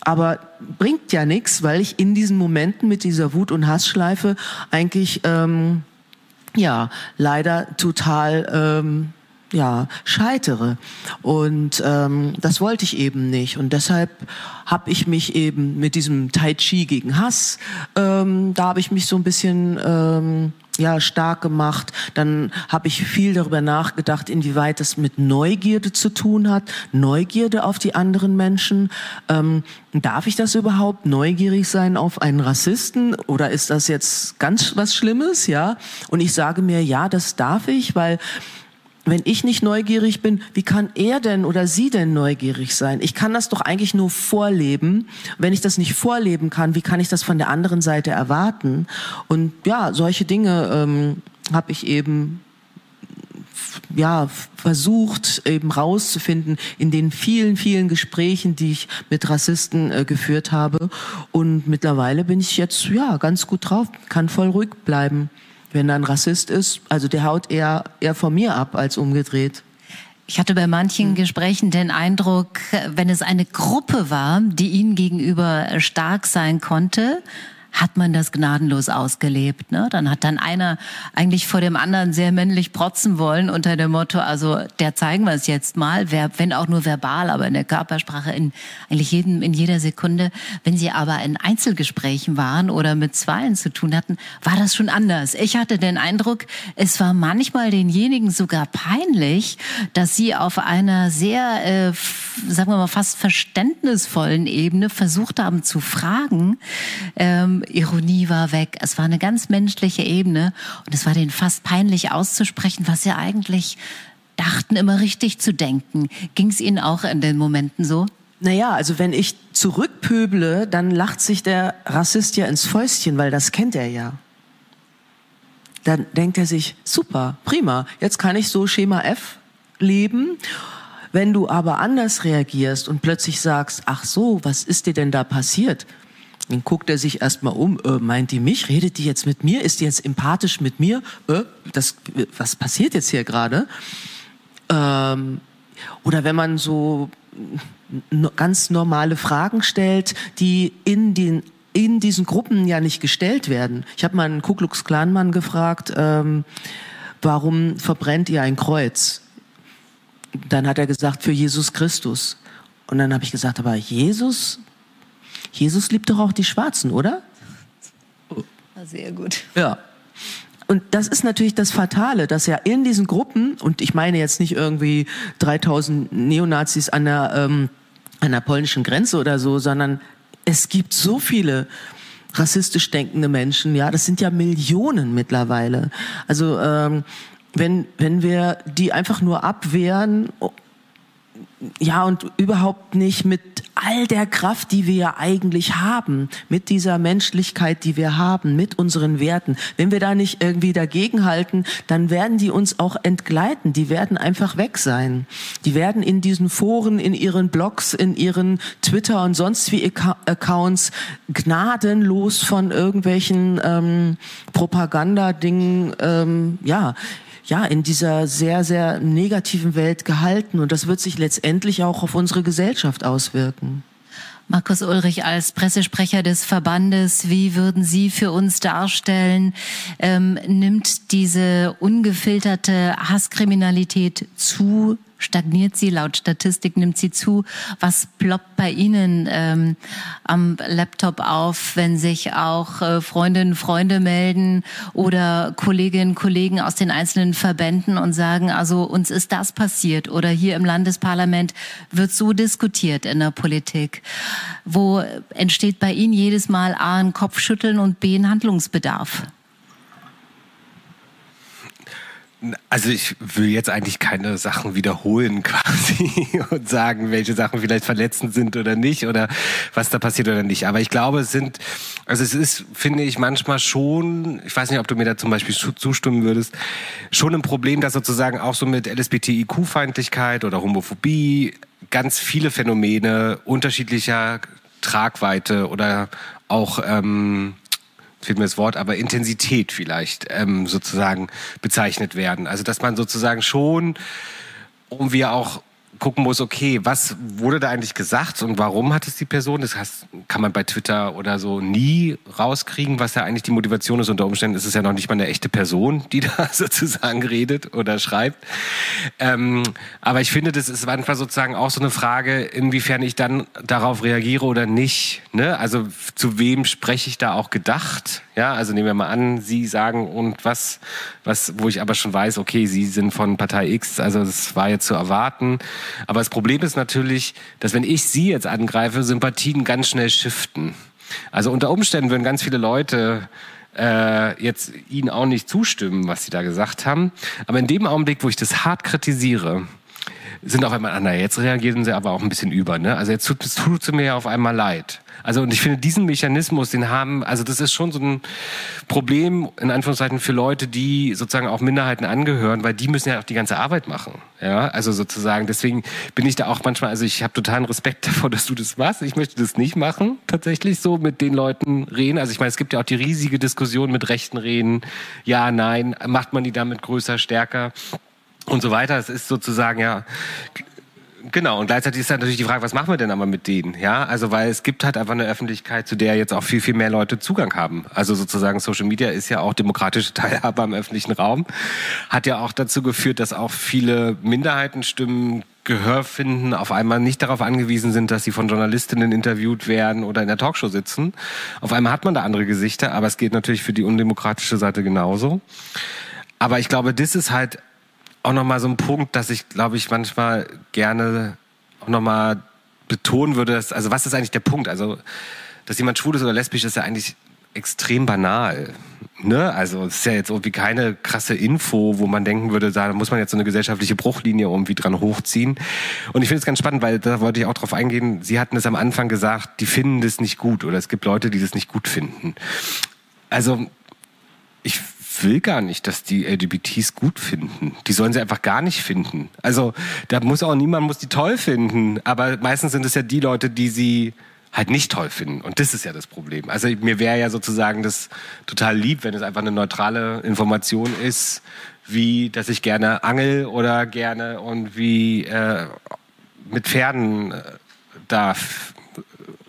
Aber bringt ja nichts, weil ich in diesen Momenten mit dieser Wut- und Hassschleife eigentlich, ähm, ja, leider total ähm, ja, scheitere. Und ähm, das wollte ich eben nicht. Und deshalb habe ich mich eben mit diesem Tai Chi gegen Hass, ähm, da habe ich mich so ein bisschen ähm, ja stark gemacht. Dann habe ich viel darüber nachgedacht, inwieweit das mit Neugierde zu tun hat, Neugierde auf die anderen Menschen. Ähm, darf ich das überhaupt neugierig sein auf einen Rassisten oder ist das jetzt ganz was Schlimmes? Ja. Und ich sage mir, ja, das darf ich, weil wenn ich nicht neugierig bin, wie kann er denn oder sie denn neugierig sein? Ich kann das doch eigentlich nur vorleben. Wenn ich das nicht vorleben kann, wie kann ich das von der anderen Seite erwarten? Und ja, solche Dinge ähm, habe ich eben ja versucht eben rauszufinden in den vielen vielen Gesprächen, die ich mit Rassisten äh, geführt habe und mittlerweile bin ich jetzt ja ganz gut drauf, kann voll ruhig bleiben wenn er ein Rassist ist, also der haut eher, eher von mir ab als umgedreht. Ich hatte bei manchen Gesprächen den Eindruck, wenn es eine Gruppe war, die ihnen gegenüber stark sein konnte, hat man das gnadenlos ausgelebt. Ne? Dann hat dann einer eigentlich vor dem anderen sehr männlich protzen wollen unter dem Motto, also der zeigen wir es jetzt mal, wenn auch nur verbal, aber in der Körpersprache in eigentlich jedem, in jeder Sekunde. Wenn sie aber in Einzelgesprächen waren oder mit Zweien zu tun hatten, war das schon anders. Ich hatte den Eindruck, es war manchmal denjenigen sogar peinlich, dass sie auf einer sehr, äh, sagen wir mal, fast verständnisvollen Ebene versucht haben zu fragen, ähm, Ironie war weg. Es war eine ganz menschliche Ebene und es war denen fast peinlich auszusprechen, was sie eigentlich dachten, immer richtig zu denken. Ging es Ihnen auch in den Momenten so? Naja, also wenn ich zurückpöble, dann lacht sich der Rassist ja ins Fäustchen, weil das kennt er ja. Dann denkt er sich, super, prima, jetzt kann ich so Schema F leben. Wenn du aber anders reagierst und plötzlich sagst, ach so, was ist dir denn da passiert? Dann guckt er sich erstmal um, äh, meint die mich? Redet die jetzt mit mir? Ist die jetzt empathisch mit mir? Äh, das, was passiert jetzt hier gerade? Ähm, oder wenn man so ganz normale Fragen stellt, die in den in diesen Gruppen ja nicht gestellt werden. Ich habe mal einen Ku Klux Klan gefragt, ähm, warum verbrennt ihr ein Kreuz? Dann hat er gesagt für Jesus Christus. Und dann habe ich gesagt, aber Jesus, Jesus liebt doch auch die Schwarzen, oder? Sehr gut. Ja. Und das ist natürlich das Fatale, dass ja in diesen Gruppen, und ich meine jetzt nicht irgendwie 3000 Neonazis an der, ähm, an der polnischen Grenze oder so, sondern es gibt so viele rassistisch denkende Menschen, ja, das sind ja Millionen mittlerweile. Also ähm, wenn, wenn wir die einfach nur abwehren, ja, und überhaupt nicht mit all der Kraft, die wir ja eigentlich haben, mit dieser Menschlichkeit, die wir haben, mit unseren Werten. Wenn wir da nicht irgendwie dagegenhalten, dann werden die uns auch entgleiten. Die werden einfach weg sein. Die werden in diesen Foren, in ihren Blogs, in ihren Twitter und sonst wie Accounts gnadenlos von irgendwelchen ähm, Propagandadingen, ähm, ja, ja, in dieser sehr, sehr negativen Welt gehalten. Und das wird sich letztendlich auch auf unsere Gesellschaft auswirken. Markus Ulrich als Pressesprecher des Verbandes, wie würden Sie für uns darstellen, ähm, nimmt diese ungefilterte Hasskriminalität zu? Stagniert sie, laut Statistik nimmt sie zu. Was ploppt bei Ihnen ähm, am Laptop auf, wenn sich auch äh, Freundinnen, Freunde melden oder Kolleginnen, Kollegen aus den einzelnen Verbänden und sagen, also uns ist das passiert oder hier im Landesparlament wird so diskutiert in der Politik. Wo entsteht bei Ihnen jedes Mal A ein Kopfschütteln und B ein Handlungsbedarf? Also ich will jetzt eigentlich keine Sachen wiederholen quasi und sagen, welche Sachen vielleicht verletzend sind oder nicht oder was da passiert oder nicht. Aber ich glaube, es sind, also es ist, finde ich, manchmal schon, ich weiß nicht, ob du mir da zum Beispiel zustimmen würdest, schon ein Problem, dass sozusagen auch so mit LSBTIQ-Feindlichkeit oder Homophobie ganz viele Phänomene unterschiedlicher Tragweite oder auch ähm, fehlt mir das Wort, aber Intensität vielleicht ähm, sozusagen bezeichnet werden. Also dass man sozusagen schon, um wir auch gucken muss, okay, was wurde da eigentlich gesagt und warum hat es die Person? Das heißt, kann man bei Twitter oder so nie rauskriegen, was da eigentlich die Motivation ist. Unter Umständen ist es ja noch nicht mal eine echte Person, die da sozusagen redet oder schreibt. Ähm, aber ich finde, das ist manchmal sozusagen auch so eine Frage, inwiefern ich dann darauf reagiere oder nicht. Ne? Also zu wem spreche ich da auch gedacht? Ja, also nehmen wir mal an, Sie sagen und was, was, wo ich aber schon weiß, okay, Sie sind von Partei X, also das war jetzt zu erwarten. Aber das Problem ist natürlich, dass wenn ich Sie jetzt angreife, Sympathien ganz schnell shiften. Also unter Umständen würden ganz viele Leute äh, jetzt Ihnen auch nicht zustimmen, was Sie da gesagt haben. Aber in dem Augenblick, wo ich das hart kritisiere, sind auf einmal, ah, na, jetzt reagieren sie aber auch ein bisschen über, ne? Also jetzt tut, tut sie mir ja auf einmal leid. Also und ich finde diesen Mechanismus, den haben, also das ist schon so ein Problem in Anführungszeichen für Leute, die sozusagen auch Minderheiten angehören, weil die müssen ja auch die ganze Arbeit machen. Ja, also sozusagen. Deswegen bin ich da auch manchmal, also ich habe totalen Respekt davor, dass du das machst. Ich möchte das nicht machen, tatsächlich so mit den Leuten reden. Also ich meine, es gibt ja auch die riesige Diskussion mit Rechten reden. Ja, nein, macht man die damit größer, stärker? Und so weiter. Es ist sozusagen ja Genau, und gleichzeitig ist dann natürlich die Frage, was machen wir denn aber mit denen? Ja, also weil es gibt halt einfach eine Öffentlichkeit, zu der jetzt auch viel, viel mehr Leute Zugang haben. Also sozusagen Social Media ist ja auch demokratische Teilhabe am öffentlichen Raum. Hat ja auch dazu geführt, dass auch viele Minderheitenstimmen Gehör finden, auf einmal nicht darauf angewiesen sind, dass sie von Journalistinnen interviewt werden oder in der Talkshow sitzen. Auf einmal hat man da andere Gesichter, aber es geht natürlich für die undemokratische Seite genauso. Aber ich glaube, das ist halt auch nochmal so ein Punkt, dass ich, glaube ich, manchmal gerne auch nochmal betonen würde, dass, also was ist eigentlich der Punkt? Also, dass jemand schwul ist oder lesbisch ist ja eigentlich extrem banal. Ne? Also es ist ja jetzt irgendwie keine krasse Info, wo man denken würde, da muss man jetzt so eine gesellschaftliche Bruchlinie irgendwie dran hochziehen. Und ich finde es ganz spannend, weil da wollte ich auch drauf eingehen. Sie hatten es am Anfang gesagt, die finden das nicht gut oder es gibt Leute, die das nicht gut finden. Also ich will gar nicht, dass die LGBTs gut finden. Die sollen sie einfach gar nicht finden. Also da muss auch niemand muss die toll finden. Aber meistens sind es ja die Leute, die sie halt nicht toll finden. Und das ist ja das Problem. Also mir wäre ja sozusagen das total lieb, wenn es einfach eine neutrale Information ist, wie, dass ich gerne angel oder gerne und wie äh, mit Pferden äh, darf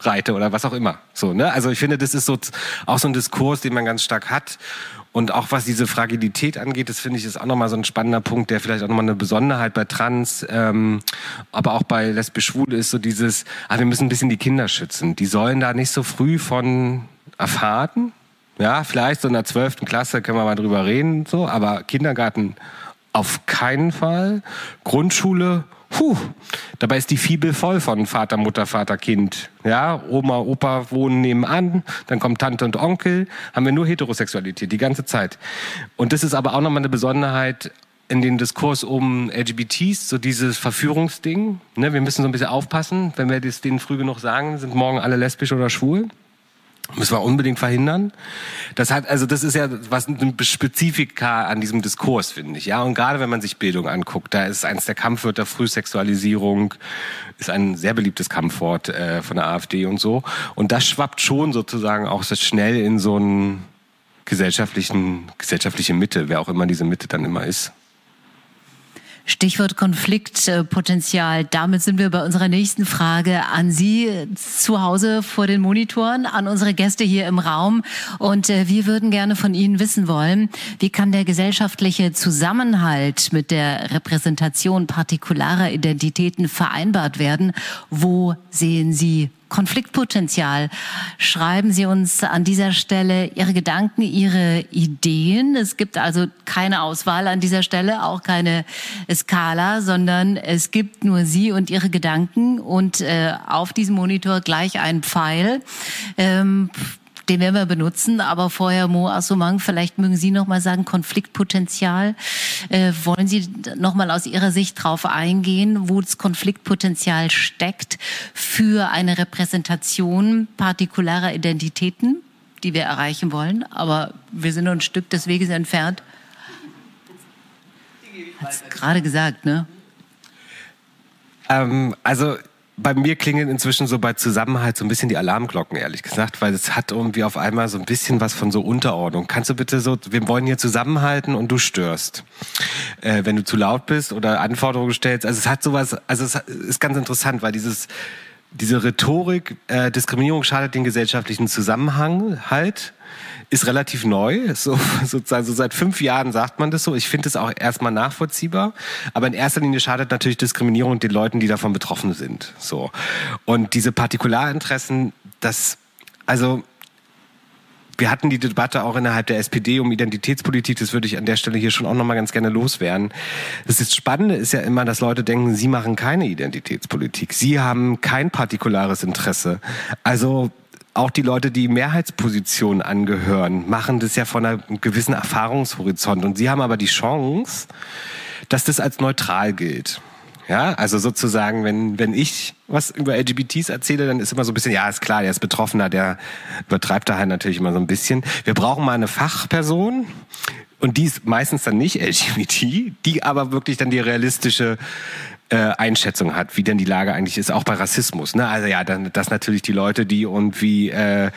reite oder was auch immer. So, ne? Also ich finde, das ist so auch so ein Diskurs, den man ganz stark hat. Und auch was diese Fragilität angeht, das finde ich ist auch nochmal so ein spannender Punkt, der vielleicht auch nochmal eine Besonderheit bei Trans, ähm, aber auch bei lesbisch-schwul ist, so dieses, ah, wir müssen ein bisschen die Kinder schützen. Die sollen da nicht so früh von erfahren. Ja, vielleicht so in der zwölften Klasse können wir mal drüber reden, so, aber Kindergarten auf keinen Fall. Grundschule Puh, dabei ist die Fibel voll von Vater, Mutter, Vater, Kind. Ja, Oma, Opa wohnen nebenan, dann kommt Tante und Onkel, haben wir nur Heterosexualität die ganze Zeit. Und das ist aber auch nochmal eine Besonderheit in den Diskurs um LGBTs, so dieses Verführungsding. Ne, wir müssen so ein bisschen aufpassen, wenn wir das denen früh genug sagen, sind morgen alle lesbisch oder schwul. Müssen wir unbedingt verhindern. Das hat, also das ist ja was ein Spezifika an diesem Diskurs, finde ich. Ja, und gerade wenn man sich Bildung anguckt, da ist eins der Kampfwörter Frühsexualisierung, ist ein sehr beliebtes Kampfwort äh, von der AfD und so. Und das schwappt schon sozusagen auch so schnell in so einen gesellschaftlichen, gesellschaftliche Mitte, wer auch immer diese Mitte dann immer ist. Stichwort Konfliktpotenzial. Damit sind wir bei unserer nächsten Frage an Sie zu Hause vor den Monitoren, an unsere Gäste hier im Raum. Und äh, wir würden gerne von Ihnen wissen wollen, wie kann der gesellschaftliche Zusammenhalt mit der Repräsentation partikularer Identitäten vereinbart werden? Wo sehen Sie Konfliktpotenzial. Schreiben Sie uns an dieser Stelle Ihre Gedanken, Ihre Ideen. Es gibt also keine Auswahl an dieser Stelle, auch keine Skala, sondern es gibt nur Sie und Ihre Gedanken und äh, auf diesem Monitor gleich ein Pfeil. Ähm, den werden wir benutzen, aber vorher Mo Assumang, vielleicht mögen Sie noch mal sagen Konfliktpotenzial. Äh, wollen Sie noch mal aus Ihrer Sicht darauf eingehen, wo das Konfliktpotenzial steckt für eine Repräsentation partikularer Identitäten, die wir erreichen wollen? Aber wir sind noch ein Stück des Weges entfernt. Hat's gerade gesagt, ne? Ähm, also bei mir klingen inzwischen so bei Zusammenhalt so ein bisschen die Alarmglocken, ehrlich gesagt, weil es hat irgendwie auf einmal so ein bisschen was von so Unterordnung. Kannst du bitte so, wir wollen hier zusammenhalten und du störst, äh, wenn du zu laut bist oder Anforderungen stellst. Also es hat sowas, also es ist ganz interessant, weil dieses diese Rhetorik, äh, Diskriminierung schadet den gesellschaftlichen Zusammenhang halt ist relativ neu. So, sozusagen, so seit fünf Jahren sagt man das so. Ich finde es auch erstmal nachvollziehbar. Aber in erster Linie schadet natürlich Diskriminierung den Leuten, die davon betroffen sind. So. Und diese Partikularinteressen, das, also, wir hatten die Debatte auch innerhalb der SPD um Identitätspolitik. Das würde ich an der Stelle hier schon auch nochmal ganz gerne loswerden. Das ist Spannende ist ja immer, dass Leute denken, sie machen keine Identitätspolitik. Sie haben kein partikulares Interesse. Also auch die Leute, die Mehrheitspositionen angehören, machen das ja von einem gewissen Erfahrungshorizont. Und sie haben aber die Chance, dass das als neutral gilt. Ja, also sozusagen, wenn, wenn ich was über LGBTs erzähle, dann ist immer so ein bisschen, ja, ist klar, der ist Betroffener, der übertreibt da halt natürlich immer so ein bisschen. Wir brauchen mal eine Fachperson, und die ist meistens dann nicht LGBT, die aber wirklich dann die realistische äh, Einschätzung hat, wie denn die Lage eigentlich ist, auch bei Rassismus. Ne? Also ja, dann, dass natürlich die Leute, die irgendwie äh,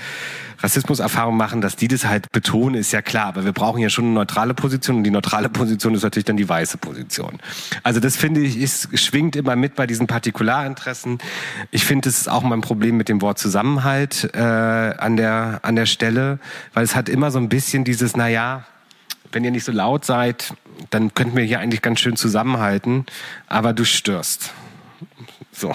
Rassismuserfahrung machen, dass die das halt betonen, ist ja klar. Aber wir brauchen ja schon eine neutrale Position und die neutrale Position ist natürlich dann die weiße Position. Also das finde ich, ist, schwingt immer mit bei diesen Partikularinteressen. Ich finde, es ist auch mein Problem mit dem Wort Zusammenhalt äh, an der an der Stelle, weil es hat immer so ein bisschen dieses, na ja, wenn ihr nicht so laut seid, dann könnten wir hier eigentlich ganz schön zusammenhalten, aber du störst. So.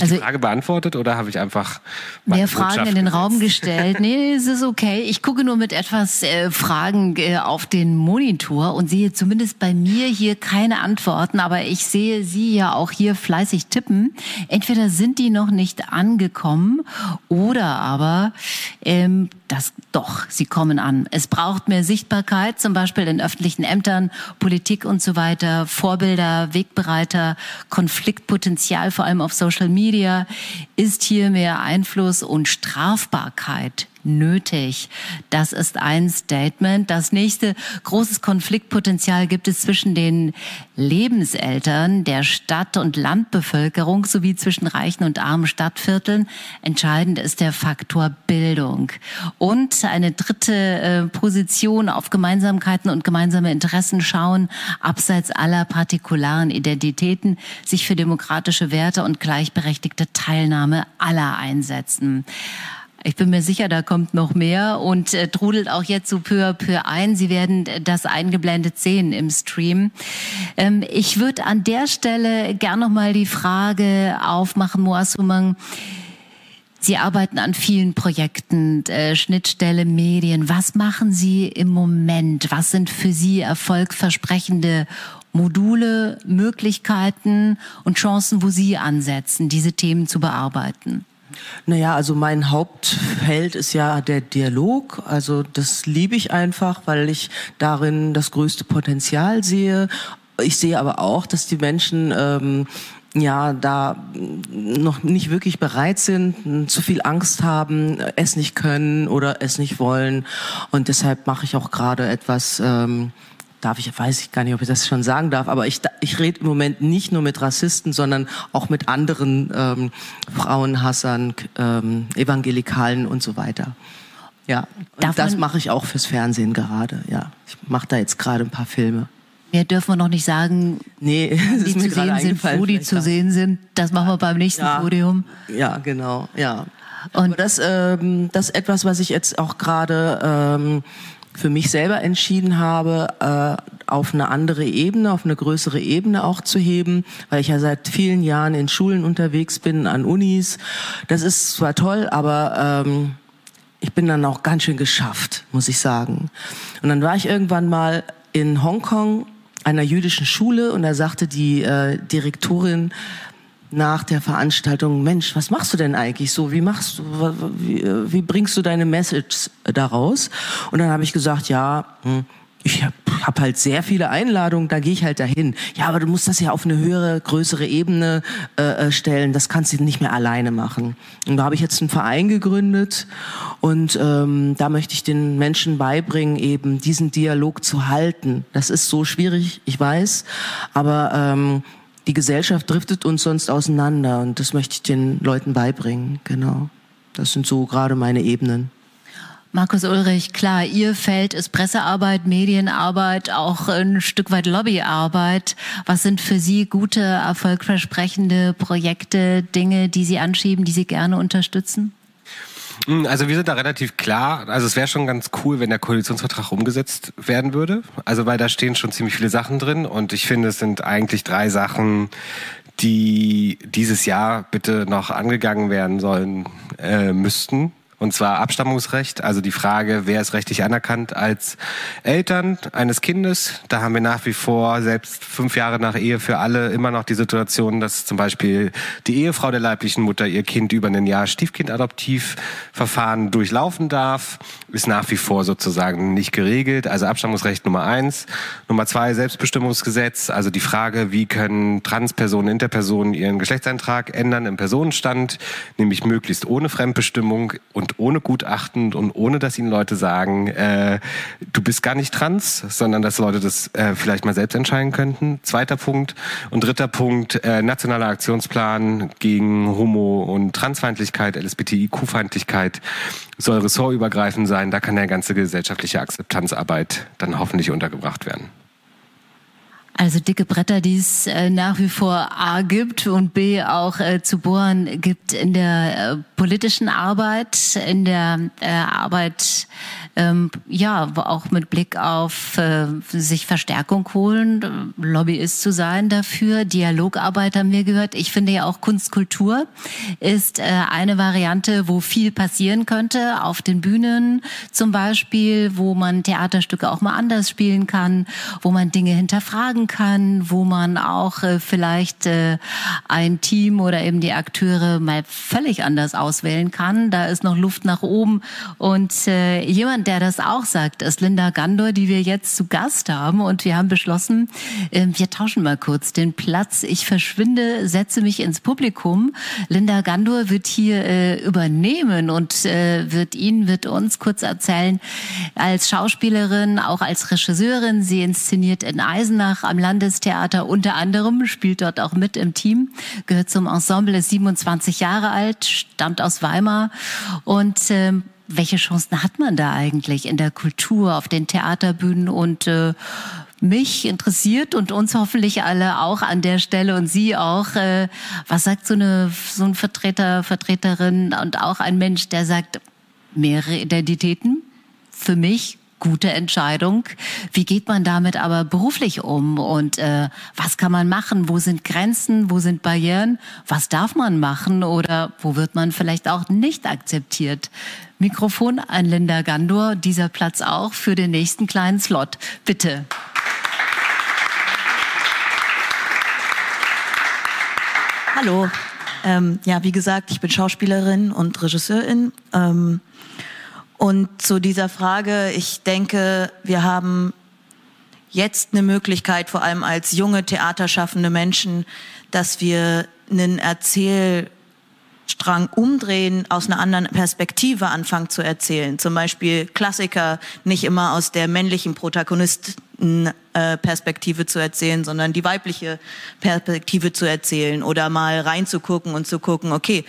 Ich also, die Frage beantwortet oder habe ich einfach mehr Fragen in den gesetzt? Raum gestellt? Nee, es ist okay. Ich gucke nur mit etwas äh, Fragen äh, auf den Monitor und sehe zumindest bei mir hier keine Antworten, aber ich sehe Sie ja auch hier fleißig tippen. Entweder sind die noch nicht angekommen oder aber ähm, das doch, sie kommen an. Es braucht mehr Sichtbarkeit, zum Beispiel in öffentlichen Ämtern, Politik und so weiter, Vorbilder, Wegbereiter, Konfliktpotenzial, vor allem auf Social Media, ist hier mehr Einfluss und Strafbarkeit nötig. Das ist ein Statement. Das nächste großes Konfliktpotenzial gibt es zwischen den Lebenseltern der Stadt- und Landbevölkerung sowie zwischen reichen und armen Stadtvierteln. Entscheidend ist der Faktor Bildung. Und eine dritte äh, Position auf Gemeinsamkeiten und gemeinsame Interessen schauen, abseits aller partikularen Identitäten, sich für demokratische Werte und gleichberechtigte Teilnahme aller einsetzen. Ich bin mir sicher, da kommt noch mehr und äh, trudelt auch jetzt so peu à peu ein. Sie werden das eingeblendet sehen im Stream. Ähm, ich würde an der Stelle gern noch mal die Frage aufmachen, Moasumang. Sie arbeiten an vielen Projekten, äh, Schnittstelle Medien. Was machen Sie im Moment? Was sind für Sie erfolgversprechende Module, Möglichkeiten und Chancen, wo Sie ansetzen, diese Themen zu bearbeiten? Naja, also mein Hauptfeld ist ja der Dialog. Also das liebe ich einfach, weil ich darin das größte Potenzial sehe. Ich sehe aber auch, dass die Menschen ähm, ja da noch nicht wirklich bereit sind, zu viel Angst haben, es nicht können oder es nicht wollen. Und deshalb mache ich auch gerade etwas. Ähm, darf ich, weiß ich gar nicht, ob ich das schon sagen darf, aber ich, ich rede im Moment nicht nur mit Rassisten, sondern auch mit anderen ähm, Frauenhassern, ähm, Evangelikalen und so weiter. Ja, und das mache ich auch fürs Fernsehen gerade. Ja, ich mache da jetzt gerade ein paar Filme. Mehr dürfen wir noch nicht sagen, nee, die zu sehen sind, wo die zu sehen sind. Das machen wir beim nächsten ja, Podium. Ja, genau, ja. Und Aber das, ähm, das ist etwas, was ich jetzt auch gerade ähm, für mich selber entschieden habe, äh, auf eine andere Ebene, auf eine größere Ebene auch zu heben, weil ich ja seit vielen Jahren in Schulen unterwegs bin, an Unis. Das ist zwar toll, aber ähm, ich bin dann auch ganz schön geschafft, muss ich sagen. Und dann war ich irgendwann mal in Hongkong einer jüdischen Schule und da sagte die äh, Direktorin, nach der Veranstaltung, Mensch, was machst du denn eigentlich so? Wie machst du, wie, wie bringst du deine Message daraus? Und dann habe ich gesagt, ja, hm, ich habe hab halt sehr viele Einladungen, da gehe ich halt dahin. Ja, aber du musst das ja auf eine höhere, größere Ebene äh, äh stellen. Das kannst du nicht mehr alleine machen. Und da habe ich jetzt einen Verein gegründet und ähm, da möchte ich den Menschen beibringen, eben diesen Dialog zu halten. Das ist so schwierig, ich weiß, aber ähm, die Gesellschaft driftet uns sonst auseinander und das möchte ich den Leuten beibringen. Genau. Das sind so gerade meine Ebenen. Markus Ulrich, klar, Ihr Feld ist Pressearbeit, Medienarbeit, auch ein Stück weit Lobbyarbeit. Was sind für Sie gute, erfolgversprechende Projekte, Dinge, die Sie anschieben, die Sie gerne unterstützen? Hm, also wir sind da relativ klar. Also es wäre schon ganz cool, wenn der Koalitionsvertrag umgesetzt werden würde. Also weil da stehen schon ziemlich viele Sachen drin und ich finde, es sind eigentlich drei Sachen, die dieses Jahr bitte noch angegangen werden sollen äh, müssten. Und zwar Abstammungsrecht, also die Frage, wer ist rechtlich anerkannt als Eltern eines Kindes. Da haben wir nach wie vor, selbst fünf Jahre nach Ehe für alle, immer noch die Situation, dass zum Beispiel die Ehefrau der leiblichen Mutter ihr Kind über ein Jahr Stiefkindadoptivverfahren durchlaufen darf. Ist nach wie vor sozusagen nicht geregelt. Also Abstammungsrecht Nummer eins. Nummer zwei, Selbstbestimmungsgesetz. Also die Frage, wie können Transpersonen, Interpersonen ihren Geschlechtseintrag ändern im Personenstand, nämlich möglichst ohne Fremdbestimmung und und ohne Gutachten und ohne, dass ihnen Leute sagen, äh, du bist gar nicht trans, sondern dass Leute das äh, vielleicht mal selbst entscheiden könnten. Zweiter Punkt. Und dritter Punkt, äh, nationaler Aktionsplan gegen Homo- und Transfeindlichkeit, LSBTIQ-Feindlichkeit soll ressortübergreifend sein. Da kann ja ganze gesellschaftliche Akzeptanzarbeit dann hoffentlich untergebracht werden. Also dicke Bretter, die es äh, nach wie vor A gibt und B auch äh, zu bohren gibt in der äh, politischen Arbeit, in der Arbeit ähm, ja, auch mit Blick auf äh, sich Verstärkung holen, Lobbyist zu sein dafür. Dialogarbeit haben wir gehört. Ich finde ja auch Kunstkultur ist äh, eine Variante, wo viel passieren könnte auf den Bühnen zum Beispiel, wo man Theaterstücke auch mal anders spielen kann, wo man Dinge hinterfragen kann, wo man auch äh, vielleicht äh, ein Team oder eben die Akteure mal völlig anders auswählen kann. Da ist noch Luft nach oben. Und äh, jemand, der das auch sagt, ist Linda Gandor, die wir jetzt zu Gast haben. Und wir haben beschlossen, äh, wir tauschen mal kurz den Platz. Ich verschwinde, setze mich ins Publikum. Linda Gandor wird hier äh, übernehmen und äh, wird Ihnen, wird uns kurz erzählen, als Schauspielerin, auch als Regisseurin. Sie inszeniert in Eisenach am Landestheater unter anderem, spielt dort auch mit im Team, gehört zum Ensemble, ist 27 Jahre alt, stammt aus Weimar und äh, welche Chancen hat man da eigentlich in der Kultur, auf den Theaterbühnen und äh, mich interessiert und uns hoffentlich alle auch an der Stelle und Sie auch. Äh, was sagt so eine so ein Vertreter, Vertreterin und auch ein Mensch, der sagt mehrere Identitäten? Für mich gute Entscheidung. Wie geht man damit aber beruflich um und äh, was kann man machen? Wo sind Grenzen? Wo sind Barrieren? Was darf man machen oder wo wird man vielleicht auch nicht akzeptiert? Mikrofon an Linda Gandor, dieser Platz auch für den nächsten kleinen Slot. Bitte. Hallo. Ähm, ja, wie gesagt, ich bin Schauspielerin und Regisseurin. Ähm, und zu dieser Frage, ich denke, wir haben jetzt eine Möglichkeit, vor allem als junge theaterschaffende Menschen, dass wir einen Erzählstrang umdrehen, aus einer anderen Perspektive anfangen zu erzählen. Zum Beispiel Klassiker nicht immer aus der männlichen Protagonistenperspektive zu erzählen, sondern die weibliche Perspektive zu erzählen oder mal reinzugucken und zu gucken, okay,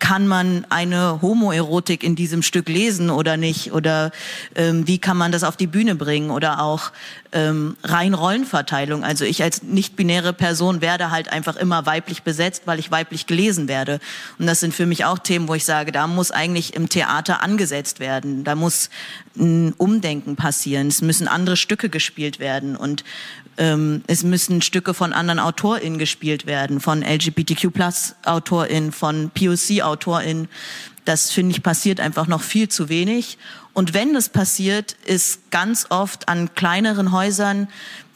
kann man eine Homoerotik in diesem Stück lesen oder nicht? Oder ähm, wie kann man das auf die Bühne bringen? Oder auch ähm, rein Rollenverteilung. Also ich als nicht-binäre Person werde halt einfach immer weiblich besetzt, weil ich weiblich gelesen werde. Und das sind für mich auch Themen, wo ich sage, da muss eigentlich im Theater angesetzt werden. Da muss ein Umdenken passieren. Es müssen andere Stücke gespielt werden. Und ähm, es müssen Stücke von anderen AutorInnen gespielt werden, von LGBTQ-Plus-AutorInnen, von POC-AutorInnen. Das finde ich passiert einfach noch viel zu wenig. Und wenn das passiert, ist ganz oft an kleineren Häusern,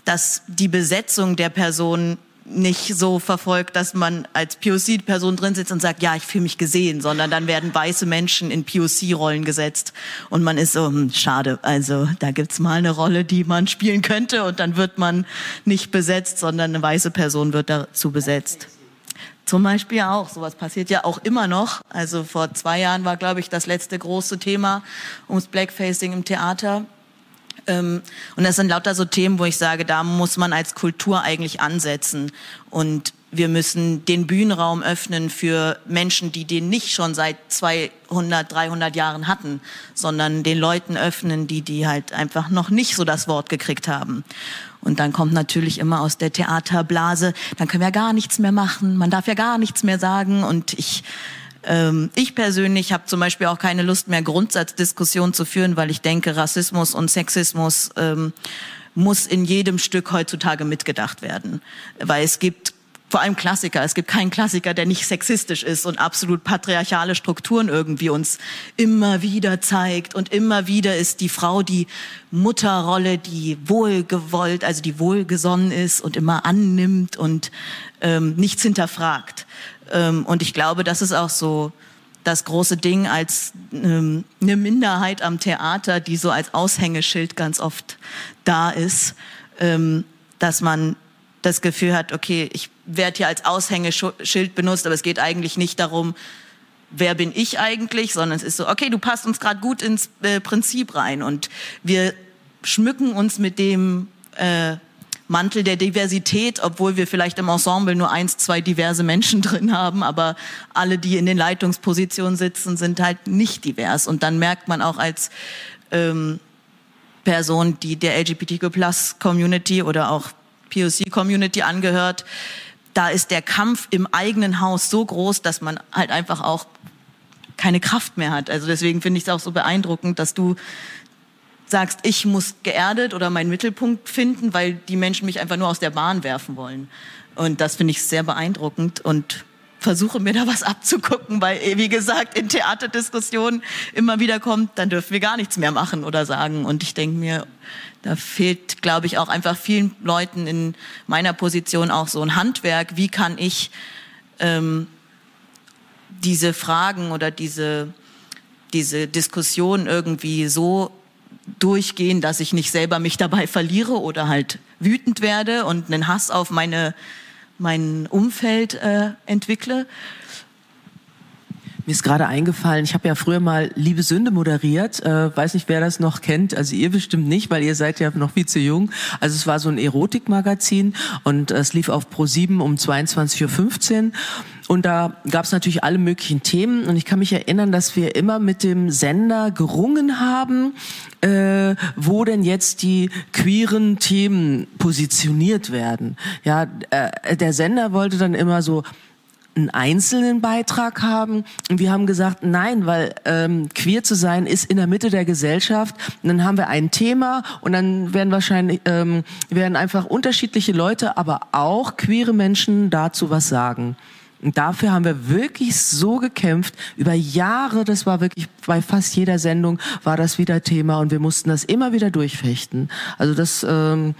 dass die Besetzung der Person nicht so verfolgt, dass man als POC-Person drin sitzt und sagt, ja, ich fühle mich gesehen, sondern dann werden weiße Menschen in POC-Rollen gesetzt und man ist so, hm, schade, also da gibt's mal eine Rolle, die man spielen könnte und dann wird man nicht besetzt, sondern eine weiße Person wird dazu besetzt. Zum Beispiel auch, sowas passiert ja auch immer noch. Also vor zwei Jahren war, glaube ich, das letzte große Thema ums Blackfacing im Theater. Ähm, und das sind lauter so Themen, wo ich sage, da muss man als Kultur eigentlich ansetzen. Und wir müssen den Bühnenraum öffnen für Menschen, die den nicht schon seit 200, 300 Jahren hatten, sondern den Leuten öffnen, die die halt einfach noch nicht so das Wort gekriegt haben. Und dann kommt natürlich immer aus der Theaterblase, dann können wir gar nichts mehr machen, man darf ja gar nichts mehr sagen. Und ich ähm, ich persönlich habe zum Beispiel auch keine Lust mehr, Grundsatzdiskussionen zu führen, weil ich denke, Rassismus und Sexismus ähm, muss in jedem Stück heutzutage mitgedacht werden. Weil es gibt vor allem Klassiker. Es gibt keinen Klassiker, der nicht sexistisch ist und absolut patriarchale Strukturen irgendwie uns immer wieder zeigt. Und immer wieder ist die Frau die Mutterrolle, die wohlgewollt, also die wohlgesonnen ist und immer annimmt und ähm, nichts hinterfragt. Ähm, und ich glaube, das ist auch so das große Ding als ähm, eine Minderheit am Theater, die so als Aushängeschild ganz oft da ist, ähm, dass man das Gefühl hat, okay, ich werde hier als Aushängeschild benutzt, aber es geht eigentlich nicht darum, wer bin ich eigentlich, sondern es ist so, okay, du passt uns gerade gut ins äh, Prinzip rein und wir schmücken uns mit dem äh, Mantel der Diversität, obwohl wir vielleicht im Ensemble nur eins, zwei diverse Menschen drin haben, aber alle, die in den Leitungspositionen sitzen, sind halt nicht divers. Und dann merkt man auch als ähm, Person, die der LGBTQ-Plus-Community oder auch POC-Community angehört, da ist der Kampf im eigenen Haus so groß, dass man halt einfach auch keine Kraft mehr hat. Also deswegen finde ich es auch so beeindruckend, dass du sagst, ich muss geerdet oder meinen Mittelpunkt finden, weil die Menschen mich einfach nur aus der Bahn werfen wollen. Und das finde ich sehr beeindruckend und versuche mir da was abzugucken, weil, wie gesagt, in Theaterdiskussionen immer wieder kommt, dann dürfen wir gar nichts mehr machen oder sagen. Und ich denke mir, da fehlt, glaube ich, auch einfach vielen Leuten in meiner Position auch so ein Handwerk. Wie kann ich ähm, diese Fragen oder diese, diese Diskussion irgendwie so durchgehen, dass ich nicht selber mich dabei verliere oder halt wütend werde und einen Hass auf meine, mein Umfeld äh, entwickle. Mir ist gerade eingefallen, ich habe ja früher mal Liebe Sünde moderiert. Äh, weiß nicht, wer das noch kennt. Also ihr bestimmt nicht, weil ihr seid ja noch viel zu jung. Also es war so ein Erotikmagazin und es lief auf Pro7 um 22.15 Uhr. Und da gab es natürlich alle möglichen Themen. Und ich kann mich erinnern, dass wir immer mit dem Sender gerungen haben, äh, wo denn jetzt die queeren Themen positioniert werden. Ja, äh, der Sender wollte dann immer so einen einzelnen Beitrag haben. Und wir haben gesagt, nein, weil ähm, queer zu sein ist in der Mitte der Gesellschaft. Und dann haben wir ein Thema und dann werden wahrscheinlich ähm, werden einfach unterschiedliche Leute, aber auch queere Menschen dazu was sagen. Und dafür haben wir wirklich so gekämpft. Über Jahre, das war wirklich bei fast jeder Sendung war das wieder Thema und wir mussten das immer wieder durchfechten. Also das, ähm,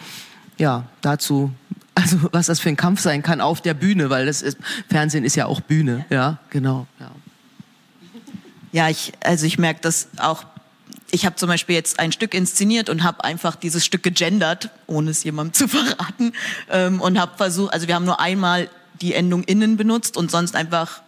ja, dazu also was das für ein Kampf sein kann auf der Bühne, weil das ist, Fernsehen ist ja auch Bühne, ja, genau. Ja, ja ich, also ich merke das auch. Ich habe zum Beispiel jetzt ein Stück inszeniert und habe einfach dieses Stück gegendert, ohne es jemandem zu verraten, ähm, und habe versucht, also wir haben nur einmal die Endung innen benutzt und sonst einfach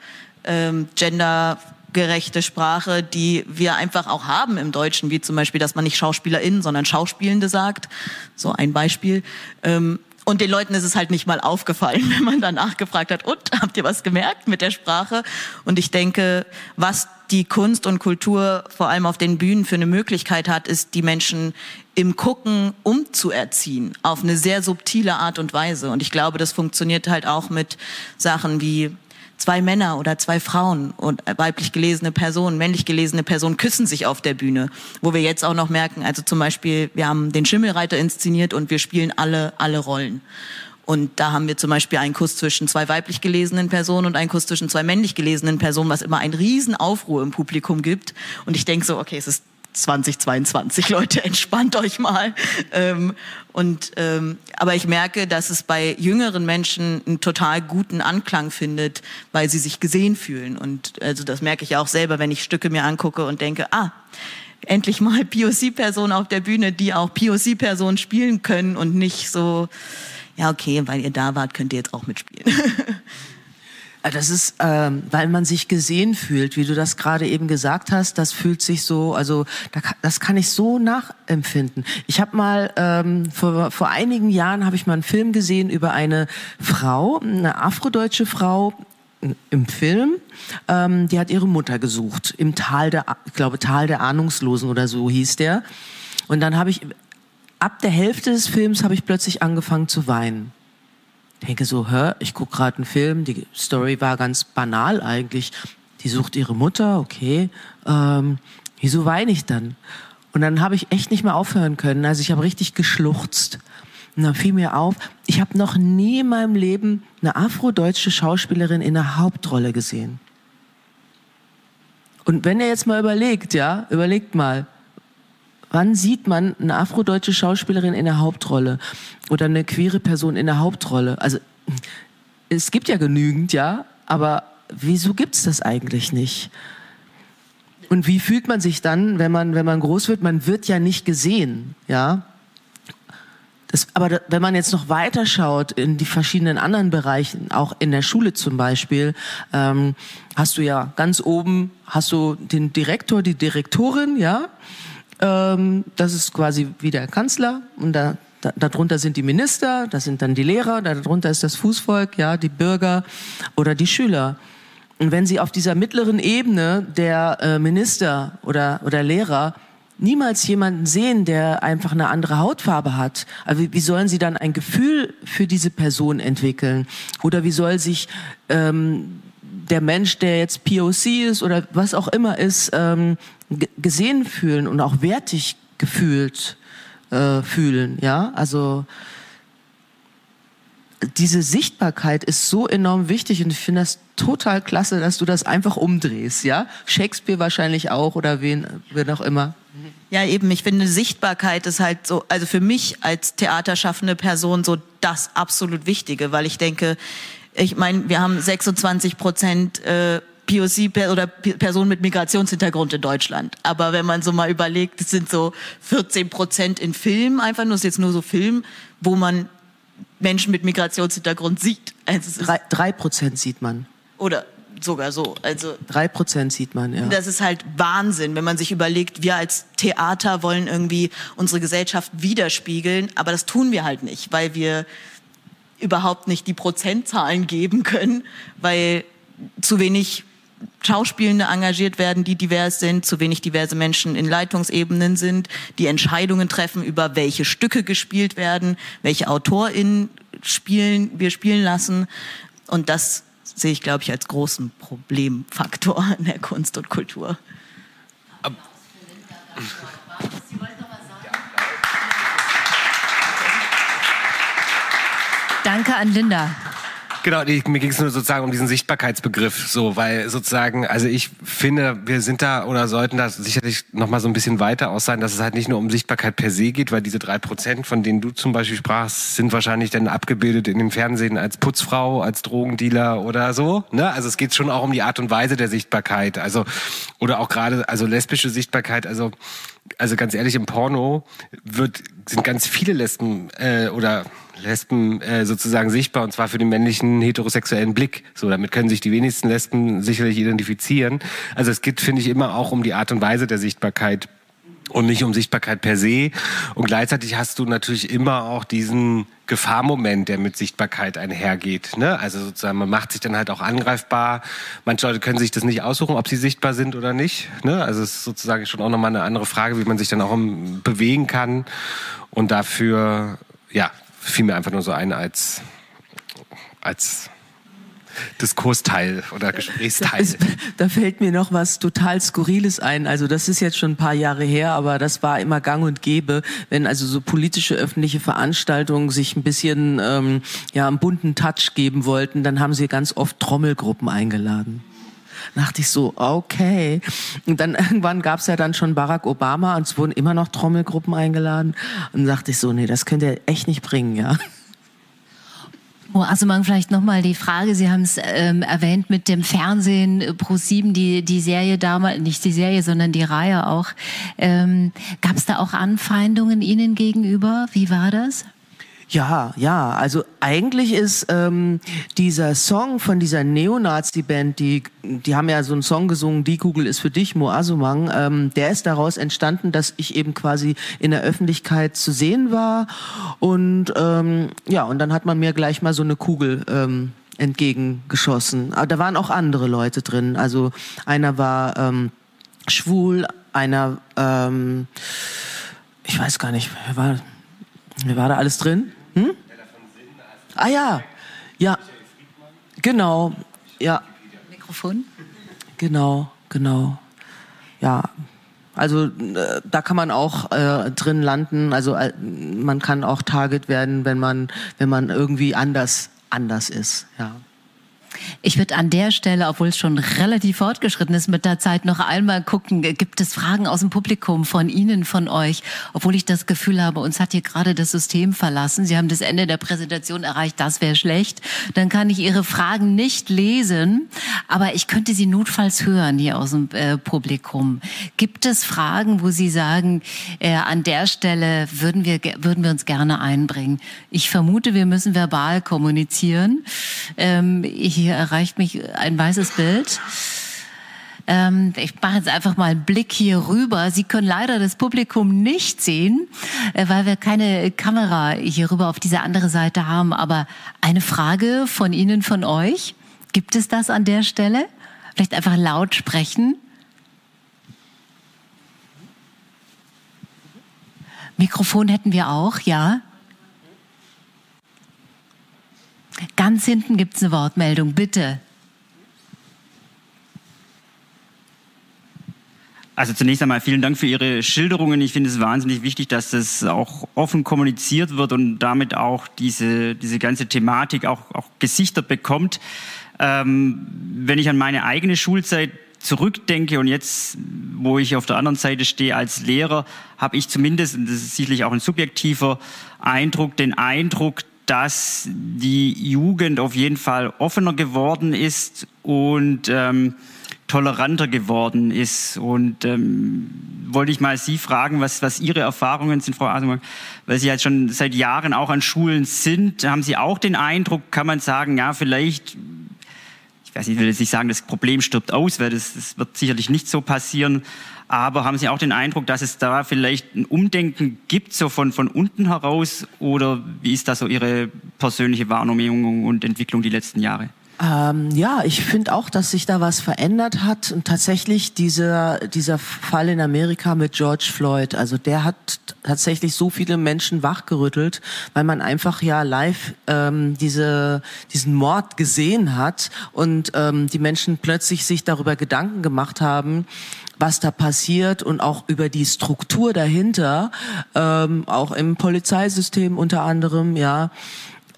ähm, gendergerechte Sprache, die wir einfach auch haben im Deutschen, wie zum Beispiel, dass man nicht SchauspielerInnen, sondern Schauspielende sagt. So ein Beispiel. Ähm, und den Leuten ist es halt nicht mal aufgefallen, wenn man danach gefragt hat, und habt ihr was gemerkt mit der Sprache? Und ich denke, was die Kunst und Kultur vor allem auf den Bühnen für eine Möglichkeit hat, ist, die Menschen im Gucken umzuerziehen auf eine sehr subtile Art und Weise. Und ich glaube, das funktioniert halt auch mit Sachen wie zwei Männer oder zwei Frauen und weiblich gelesene Personen, männlich gelesene Personen küssen sich auf der Bühne, wo wir jetzt auch noch merken, also zum Beispiel, wir haben den Schimmelreiter inszeniert und wir spielen alle, alle Rollen. Und da haben wir zum Beispiel einen Kuss zwischen zwei weiblich gelesenen Personen und einen Kuss zwischen zwei männlich gelesenen Personen, was immer einen riesen Aufruhr im Publikum gibt. Und ich denke so, okay, es ist 2022, Leute, entspannt euch mal. Ähm, und ähm, aber ich merke, dass es bei jüngeren Menschen einen total guten Anklang findet, weil sie sich gesehen fühlen. Und also das merke ich auch selber, wenn ich Stücke mir angucke und denke, ah, endlich mal POC-Personen auf der Bühne, die auch POC-Personen spielen können und nicht so, ja okay, weil ihr da wart, könnt ihr jetzt auch mitspielen. Äh, das ist, ähm, weil man sich gesehen fühlt, wie du das gerade eben gesagt hast. Das fühlt sich so, also das kann ich so nachempfinden. Ich habe mal ähm, vor, vor einigen Jahren habe ich mal einen Film gesehen über eine Frau, eine afrodeutsche Frau im Film. Ähm, die hat ihre Mutter gesucht im Tal der, ich glaube Tal der Ahnungslosen oder so hieß der. Und dann habe ich ab der Hälfte des Films habe ich plötzlich angefangen zu weinen denke so, hör, ich gucke gerade einen Film, die Story war ganz banal eigentlich. Die sucht ihre Mutter, okay. Ähm, wieso weine ich dann? Und dann habe ich echt nicht mehr aufhören können. Also ich habe richtig geschluchzt. Und dann fiel mir auf, ich habe noch nie in meinem Leben eine afrodeutsche Schauspielerin in der Hauptrolle gesehen. Und wenn ihr jetzt mal überlegt, ja, überlegt mal, Wann sieht man eine afrodeutsche Schauspielerin in der Hauptrolle oder eine queere Person in der Hauptrolle? Also es gibt ja genügend, ja, aber wieso gibt's das eigentlich nicht? Und wie fühlt man sich dann, wenn man, wenn man groß wird? Man wird ja nicht gesehen, ja. Das, aber wenn man jetzt noch weiter schaut in die verschiedenen anderen Bereichen, auch in der Schule zum Beispiel, ähm, hast du ja ganz oben hast du den Direktor, die Direktorin, ja, ähm, das ist quasi wie der Kanzler und da, da, darunter sind die Minister, das sind dann die Lehrer, darunter ist das Fußvolk, ja, die Bürger oder die Schüler. Und wenn Sie auf dieser mittleren Ebene der äh, Minister oder, oder Lehrer niemals jemanden sehen, der einfach eine andere Hautfarbe hat. Also wie, wie sollen sie dann ein Gefühl für diese Person entwickeln? Oder wie soll sich ähm, der Mensch, der jetzt POC ist oder was auch immer ist, ähm, gesehen fühlen und auch wertig gefühlt äh, fühlen. Ja, also diese Sichtbarkeit ist so enorm wichtig und ich finde das total klasse, dass du das einfach umdrehst, ja? Shakespeare wahrscheinlich auch oder wen, wen auch immer. Ja, eben, ich finde Sichtbarkeit ist halt so, also für mich als theaterschaffende Person so das absolut Wichtige, weil ich denke, ich meine, wir haben 26 Prozent äh, POC oder Personen mit Migrationshintergrund in Deutschland. Aber wenn man so mal überlegt, es sind so 14 Prozent in Film, einfach nur, es ist jetzt nur so Film, wo man Menschen mit Migrationshintergrund sieht. Also drei, drei Prozent sieht man. Oder sogar so. Also drei Prozent sieht man, ja. Das ist halt Wahnsinn, wenn man sich überlegt, wir als Theater wollen irgendwie unsere Gesellschaft widerspiegeln, aber das tun wir halt nicht, weil wir überhaupt nicht die Prozentzahlen geben können, weil zu wenig Schauspielende engagiert werden, die divers sind, zu wenig diverse Menschen in Leitungsebenen sind, die Entscheidungen treffen über welche Stücke gespielt werden, welche AutorInnen spielen, wir spielen lassen. Und das sehe ich, glaube ich, als großen Problemfaktor in der Kunst und Kultur. Danke an Linda. Genau, mir ging es nur sozusagen um diesen Sichtbarkeitsbegriff, so, weil sozusagen, also ich finde, wir sind da oder sollten da sicherlich noch mal so ein bisschen weiter aus sein, dass es halt nicht nur um Sichtbarkeit per se geht, weil diese drei Prozent, von denen du zum Beispiel sprachst, sind wahrscheinlich dann abgebildet in dem Fernsehen als Putzfrau, als Drogendealer oder so. Ne? Also es geht schon auch um die Art und Weise der Sichtbarkeit, also oder auch gerade also lesbische Sichtbarkeit, also also ganz ehrlich, im Porno wird, sind ganz viele Lesben äh, oder Lesben äh, sozusagen sichtbar und zwar für den männlichen heterosexuellen Blick. So, damit können sich die wenigsten Lesben sicherlich identifizieren. Also es geht, finde ich, immer auch um die Art und Weise der Sichtbarkeit und nicht um Sichtbarkeit per se. Und gleichzeitig hast du natürlich immer auch diesen Gefahrmoment, der mit Sichtbarkeit einhergeht. Ne? Also sozusagen, man macht sich dann halt auch angreifbar. Manche Leute können sich das nicht aussuchen, ob sie sichtbar sind oder nicht. Ne? Also es ist sozusagen schon auch nochmal eine andere Frage, wie man sich dann auch bewegen kann. Und dafür, ja, fiel mir einfach nur so ein als, als Diskursteil oder Gesprächsteil. Ist, da fällt mir noch was total Skurriles ein. Also das ist jetzt schon ein paar Jahre her, aber das war immer gang und gäbe, wenn also so politische öffentliche Veranstaltungen sich ein bisschen ähm, ja einen bunten Touch geben wollten, dann haben sie ganz oft Trommelgruppen eingeladen dachte ich so, okay. Und dann irgendwann gab es ja dann schon Barack Obama und es wurden immer noch Trommelgruppen eingeladen. Und dachte ich so, nee, das könnt ihr echt nicht bringen, ja. Oh, also man vielleicht nochmal die Frage, Sie haben es ähm, erwähnt mit dem Fernsehen äh, Pro 7, die, die Serie damals, nicht die Serie, sondern die Reihe auch. Ähm, Gab es da auch Anfeindungen Ihnen gegenüber? Wie war das? Ja, ja. Also eigentlich ist ähm, dieser Song von dieser Neonazi-Band, die, die haben ja so einen Song gesungen, Die Kugel ist für dich, Mo Asumang, ähm, der ist daraus entstanden, dass ich eben quasi in der Öffentlichkeit zu sehen war. Und ähm, ja, und dann hat man mir gleich mal so eine Kugel ähm, entgegengeschossen. Aber da waren auch andere Leute drin. Also einer war ähm, schwul, einer, ähm, ich weiß gar nicht, wer war, wer war da alles drin? Hm? Ah ja, ja, genau, ja. Mikrofon? Genau, genau. Ja, also äh, da kann man auch äh, drin landen. Also äh, man kann auch Target werden, wenn man wenn man irgendwie anders anders ist. Ja. Ich würde an der Stelle, obwohl es schon relativ fortgeschritten ist mit der Zeit, noch einmal gucken, gibt es Fragen aus dem Publikum von Ihnen, von euch? Obwohl ich das Gefühl habe, uns hat hier gerade das System verlassen. Sie haben das Ende der Präsentation erreicht, das wäre schlecht. Dann kann ich Ihre Fragen nicht lesen, aber ich könnte sie notfalls hören hier aus dem äh, Publikum. Gibt es Fragen, wo Sie sagen, äh, an der Stelle würden wir, würden wir uns gerne einbringen? Ich vermute, wir müssen verbal kommunizieren. Ähm, ich hier erreicht mich ein weißes Bild. Ähm, ich mache jetzt einfach mal einen Blick hier rüber. Sie können leider das Publikum nicht sehen, äh, weil wir keine Kamera hier rüber auf dieser andere Seite haben. Aber eine Frage von Ihnen, von euch. Gibt es das an der Stelle? Vielleicht einfach laut sprechen. Mikrofon hätten wir auch, ja. Ganz hinten gibt es eine Wortmeldung, bitte. Also zunächst einmal vielen Dank für Ihre Schilderungen. Ich finde es wahnsinnig wichtig, dass das auch offen kommuniziert wird und damit auch diese, diese ganze Thematik auch, auch Gesichter bekommt. Ähm, wenn ich an meine eigene Schulzeit zurückdenke und jetzt, wo ich auf der anderen Seite stehe als Lehrer, habe ich zumindest, und das ist sicherlich auch ein subjektiver Eindruck, den Eindruck, dass die Jugend auf jeden Fall offener geworden ist und ähm, toleranter geworden ist. Und ähm, wollte ich mal Sie fragen, was, was Ihre Erfahrungen sind, Frau Asemang, weil Sie jetzt schon seit Jahren auch an Schulen sind. Haben Sie auch den Eindruck, kann man sagen, ja, vielleicht, ich weiß nicht, ich will jetzt nicht sagen, das Problem stirbt aus, weil das, das wird sicherlich nicht so passieren. Aber haben Sie auch den Eindruck, dass es da vielleicht ein Umdenken gibt, so von, von unten heraus? Oder wie ist da so Ihre persönliche Wahrnehmung und Entwicklung die letzten Jahre? Ähm, ja, ich finde auch, dass sich da was verändert hat. Und tatsächlich dieser, dieser Fall in Amerika mit George Floyd, also der hat tatsächlich so viele Menschen wachgerüttelt, weil man einfach ja live ähm, diese, diesen Mord gesehen hat und ähm, die Menschen plötzlich sich darüber Gedanken gemacht haben, was da passiert und auch über die Struktur dahinter, ähm, auch im Polizeisystem unter anderem, ja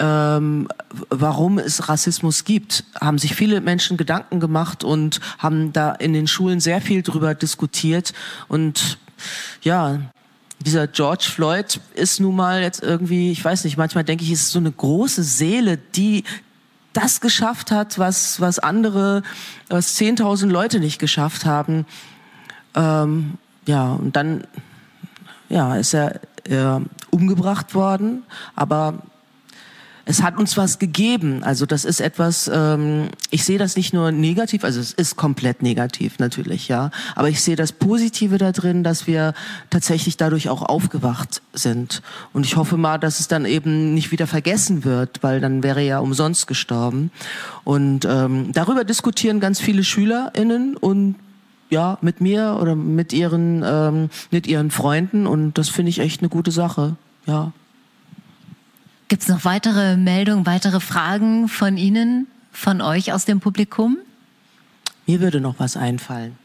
ähm, warum es Rassismus gibt, haben sich viele Menschen Gedanken gemacht und haben da in den Schulen sehr viel drüber diskutiert und ja, dieser George Floyd ist nun mal jetzt irgendwie, ich weiß nicht, manchmal denke ich, ist so eine große Seele, die das geschafft hat, was, was andere, was 10.000 Leute nicht geschafft haben. Ähm, ja, und dann, ja, ist er äh, umgebracht worden, aber es hat uns was gegeben. Also das ist etwas, ähm, ich sehe das nicht nur negativ, also es ist komplett negativ natürlich, ja. Aber ich sehe das Positive da drin, dass wir tatsächlich dadurch auch aufgewacht sind. Und ich hoffe mal, dass es dann eben nicht wieder vergessen wird, weil dann wäre ja umsonst gestorben. Und ähm, darüber diskutieren ganz viele SchülerInnen und ja, mit mir oder mit ihren, ähm, mit ihren Freunden und das finde ich echt eine gute Sache, ja. Gibt es noch weitere Meldungen, weitere Fragen von Ihnen, von euch aus dem Publikum? Mir würde noch was einfallen.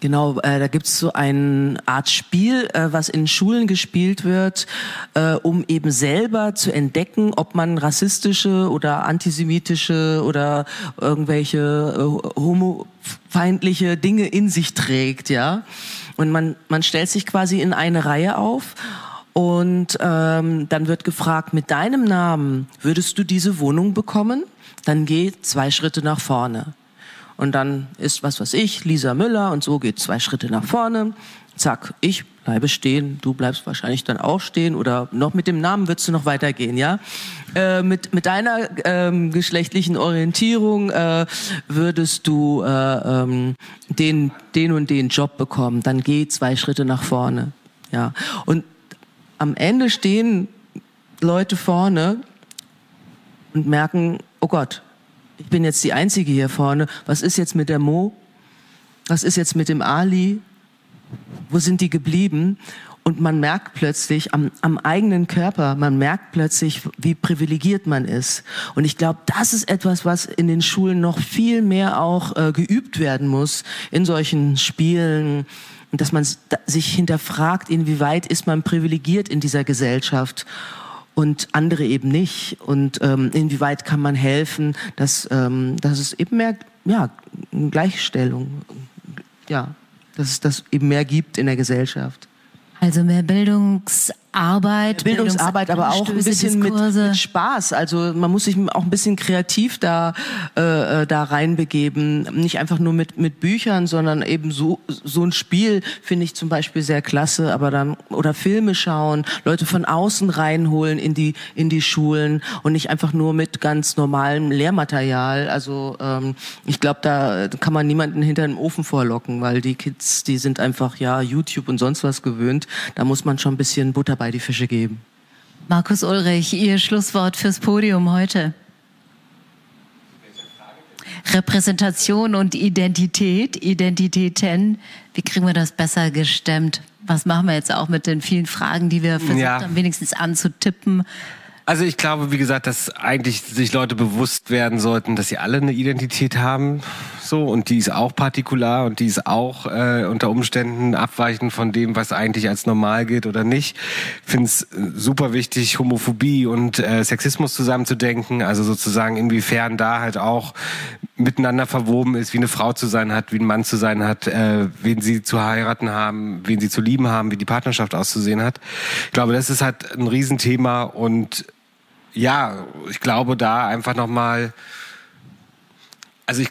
Genau, äh, da gibt es so eine Art Spiel, äh, was in Schulen gespielt wird, äh, um eben selber zu entdecken, ob man rassistische oder antisemitische oder irgendwelche äh, homofeindliche Dinge in sich trägt, ja. Und man, man stellt sich quasi in eine Reihe auf und ähm, dann wird gefragt, mit deinem Namen würdest du diese Wohnung bekommen? Dann geh zwei Schritte nach vorne. Und dann ist, was weiß ich, Lisa Müller und so geht zwei Schritte nach vorne. Zack, ich bleibe stehen, du bleibst wahrscheinlich dann auch stehen oder noch mit dem Namen würdest du noch weitergehen, ja? Äh, mit, mit deiner ähm, geschlechtlichen Orientierung äh, würdest du äh, ähm, den, den und den Job bekommen, dann geh zwei Schritte nach vorne, ja? Und am Ende stehen Leute vorne und merken, oh Gott, ich bin jetzt die Einzige hier vorne. Was ist jetzt mit der Mo? Was ist jetzt mit dem Ali? Wo sind die geblieben? Und man merkt plötzlich am, am eigenen Körper, man merkt plötzlich, wie privilegiert man ist. Und ich glaube, das ist etwas, was in den Schulen noch viel mehr auch äh, geübt werden muss in solchen Spielen, dass man sich hinterfragt, inwieweit ist man privilegiert in dieser Gesellschaft und andere eben nicht und ähm, inwieweit kann man helfen, dass, ähm, dass es eben mehr ja, Gleichstellung, ja, dass es das eben mehr gibt in der Gesellschaft. Also mehr Bildungsarbeit. Bildungsarbeit, aber auch ein bisschen mit, mit, Spaß. Also man muss sich auch ein bisschen kreativ da äh, äh, da reinbegeben. Nicht einfach nur mit mit Büchern, sondern eben so so ein Spiel finde ich zum Beispiel sehr klasse. Aber dann oder Filme schauen, Leute von außen reinholen in die in die Schulen und nicht einfach nur mit ganz normalem Lehrmaterial. Also ähm, ich glaube, da kann man niemanden hinter den Ofen vorlocken, weil die Kids, die sind einfach ja YouTube und sonst was gewöhnt da muss man schon ein bisschen Butter bei die Fische geben. Markus Ulrich, Ihr Schlusswort fürs Podium heute. Repräsentation und Identität, Identitäten. Wie kriegen wir das besser gestemmt? Was machen wir jetzt auch mit den vielen Fragen, die wir versucht ja. haben, wenigstens anzutippen? Also ich glaube, wie gesagt, dass eigentlich sich Leute bewusst werden sollten, dass sie alle eine Identität haben, so und die ist auch partikular und die ist auch äh, unter Umständen abweichend von dem, was eigentlich als normal gilt oder nicht. Finde es äh, super wichtig, Homophobie und äh, Sexismus zusammenzudenken, also sozusagen inwiefern da halt auch miteinander verwoben ist, wie eine Frau zu sein hat, wie ein Mann zu sein hat, äh, wen sie zu heiraten haben, wen sie zu lieben haben, wie die Partnerschaft auszusehen hat. Ich glaube, das ist halt ein Riesenthema und ja, ich glaube da einfach nochmal, also ich,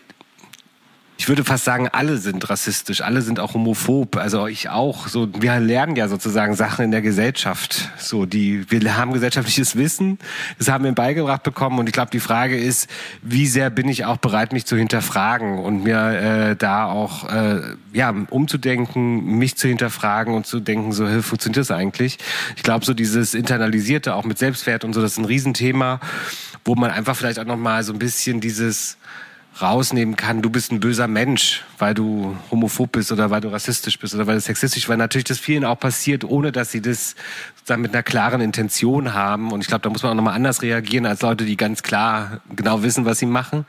ich würde fast sagen, alle sind rassistisch, alle sind auch homophob, also ich auch. So, wir lernen ja sozusagen Sachen in der Gesellschaft. So, die, wir haben gesellschaftliches Wissen, das haben wir beigebracht bekommen und ich glaube, die Frage ist, wie sehr bin ich auch bereit, mich zu hinterfragen und mir äh, da auch äh, ja umzudenken, mich zu hinterfragen und zu denken, so, hey, funktioniert das eigentlich? Ich glaube, so dieses internalisierte, auch mit Selbstwert und so, das ist ein Riesenthema, wo man einfach vielleicht auch noch mal so ein bisschen dieses rausnehmen kann, du bist ein böser Mensch, weil du homophob bist oder weil du rassistisch bist oder weil du sexistisch, weil natürlich das vielen auch passiert, ohne dass sie das sozusagen mit einer klaren Intention haben. Und ich glaube, da muss man auch nochmal anders reagieren als Leute, die ganz klar genau wissen, was sie machen.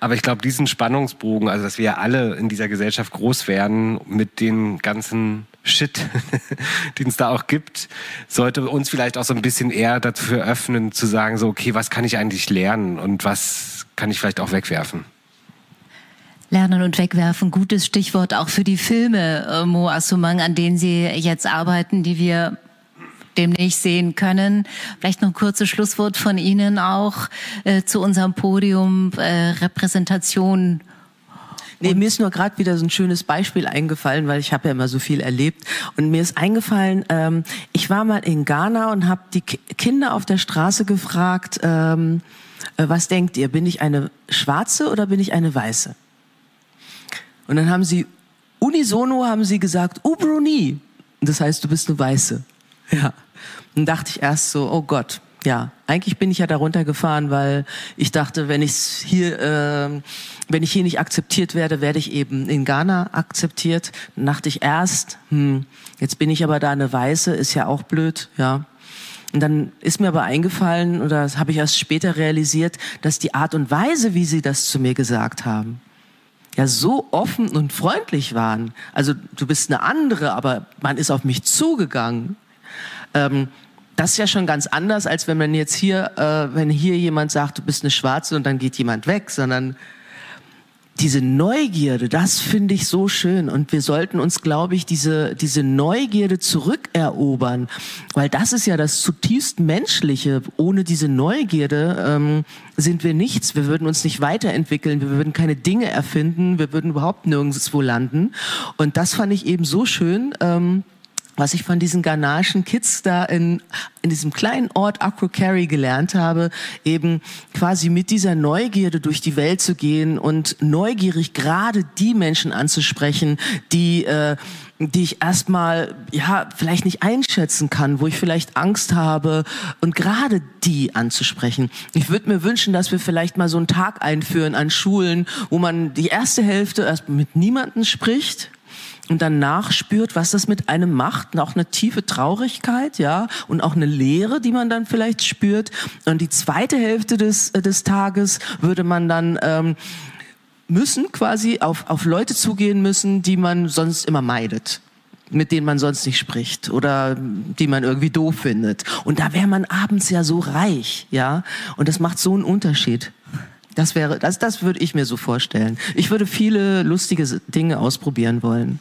Aber ich glaube, diesen Spannungsbogen, also dass wir alle in dieser Gesellschaft groß werden mit den ganzen Shit, den es da auch gibt, sollte uns vielleicht auch so ein bisschen eher dafür öffnen, zu sagen, so, okay, was kann ich eigentlich lernen und was kann ich vielleicht auch wegwerfen? Lernen und Wegwerfen, gutes Stichwort auch für die Filme, äh, Mo Assumang, an denen Sie jetzt arbeiten, die wir demnächst sehen können. Vielleicht noch ein kurzes Schlusswort von Ihnen auch äh, zu unserem Podium äh, Repräsentation. Nee, mir ist nur gerade wieder so ein schönes Beispiel eingefallen, weil ich habe ja immer so viel erlebt. Und mir ist eingefallen, ähm, ich war mal in Ghana und habe die Ki Kinder auf der Straße gefragt, ähm, äh, was denkt ihr, bin ich eine schwarze oder bin ich eine weiße? Und dann haben sie, unisono haben sie gesagt, Ubruni. Das heißt, du bist eine Weiße. Ja. Und dachte ich erst so, oh Gott, ja, eigentlich bin ich ja darunter gefahren, weil ich dachte, wenn ich hier, äh, wenn ich hier nicht akzeptiert werde, werde ich eben in Ghana akzeptiert. Dann dachte ich erst, hm, jetzt bin ich aber da eine Weiße, ist ja auch blöd, ja. Und dann ist mir aber eingefallen, oder das habe ich erst später realisiert, dass die Art und Weise, wie sie das zu mir gesagt haben, ja so offen und freundlich waren. Also du bist eine andere, aber man ist auf mich zugegangen. Ähm, das ist ja schon ganz anders, als wenn man jetzt hier, äh, wenn hier jemand sagt, du bist eine Schwarze und dann geht jemand weg, sondern diese Neugierde, das finde ich so schön. Und wir sollten uns, glaube ich, diese, diese Neugierde zurückerobern, weil das ist ja das zutiefst Menschliche. Ohne diese Neugierde ähm, sind wir nichts. Wir würden uns nicht weiterentwickeln, wir würden keine Dinge erfinden, wir würden überhaupt nirgendwo landen. Und das fand ich eben so schön. Ähm, was ich von diesen ghanaischen Kids da in, in diesem kleinen Ort Akrokari gelernt habe, eben quasi mit dieser Neugierde durch die Welt zu gehen und neugierig gerade die Menschen anzusprechen, die äh, die ich erstmal ja vielleicht nicht einschätzen kann, wo ich vielleicht Angst habe und gerade die anzusprechen. Ich würde mir wünschen, dass wir vielleicht mal so einen Tag einführen an Schulen, wo man die erste Hälfte erst mit niemanden spricht und dann nachspürt, was das mit einem macht, und auch eine tiefe Traurigkeit, ja, und auch eine Leere, die man dann vielleicht spürt. Und die zweite Hälfte des, äh, des Tages würde man dann ähm, müssen quasi auf, auf Leute zugehen müssen, die man sonst immer meidet mit denen man sonst nicht spricht oder die man irgendwie doof findet. Und da wäre man abends ja so reich, ja. Und das macht so einen Unterschied. Das wäre, das, das würde ich mir so vorstellen. Ich würde viele lustige Dinge ausprobieren wollen.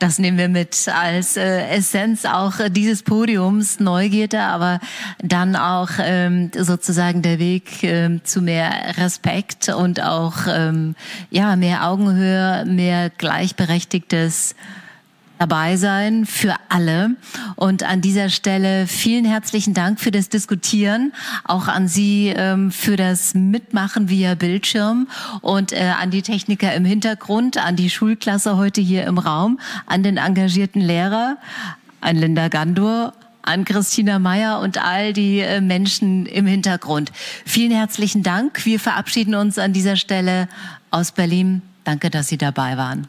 Das nehmen wir mit als äh, Essenz auch äh, dieses Podiums, Neugierde, aber dann auch ähm, sozusagen der Weg ähm, zu mehr Respekt und auch ähm, ja mehr Augenhöhe, mehr gleichberechtigtes dabei sein für alle. Und an dieser Stelle vielen herzlichen Dank für das Diskutieren, auch an Sie ähm, für das Mitmachen via Bildschirm und äh, an die Techniker im Hintergrund, an die Schulklasse heute hier im Raum, an den engagierten Lehrer, an Linda Gandur an Christina Meyer und all die äh, Menschen im Hintergrund. Vielen herzlichen Dank. Wir verabschieden uns an dieser Stelle aus Berlin. Danke, dass Sie dabei waren.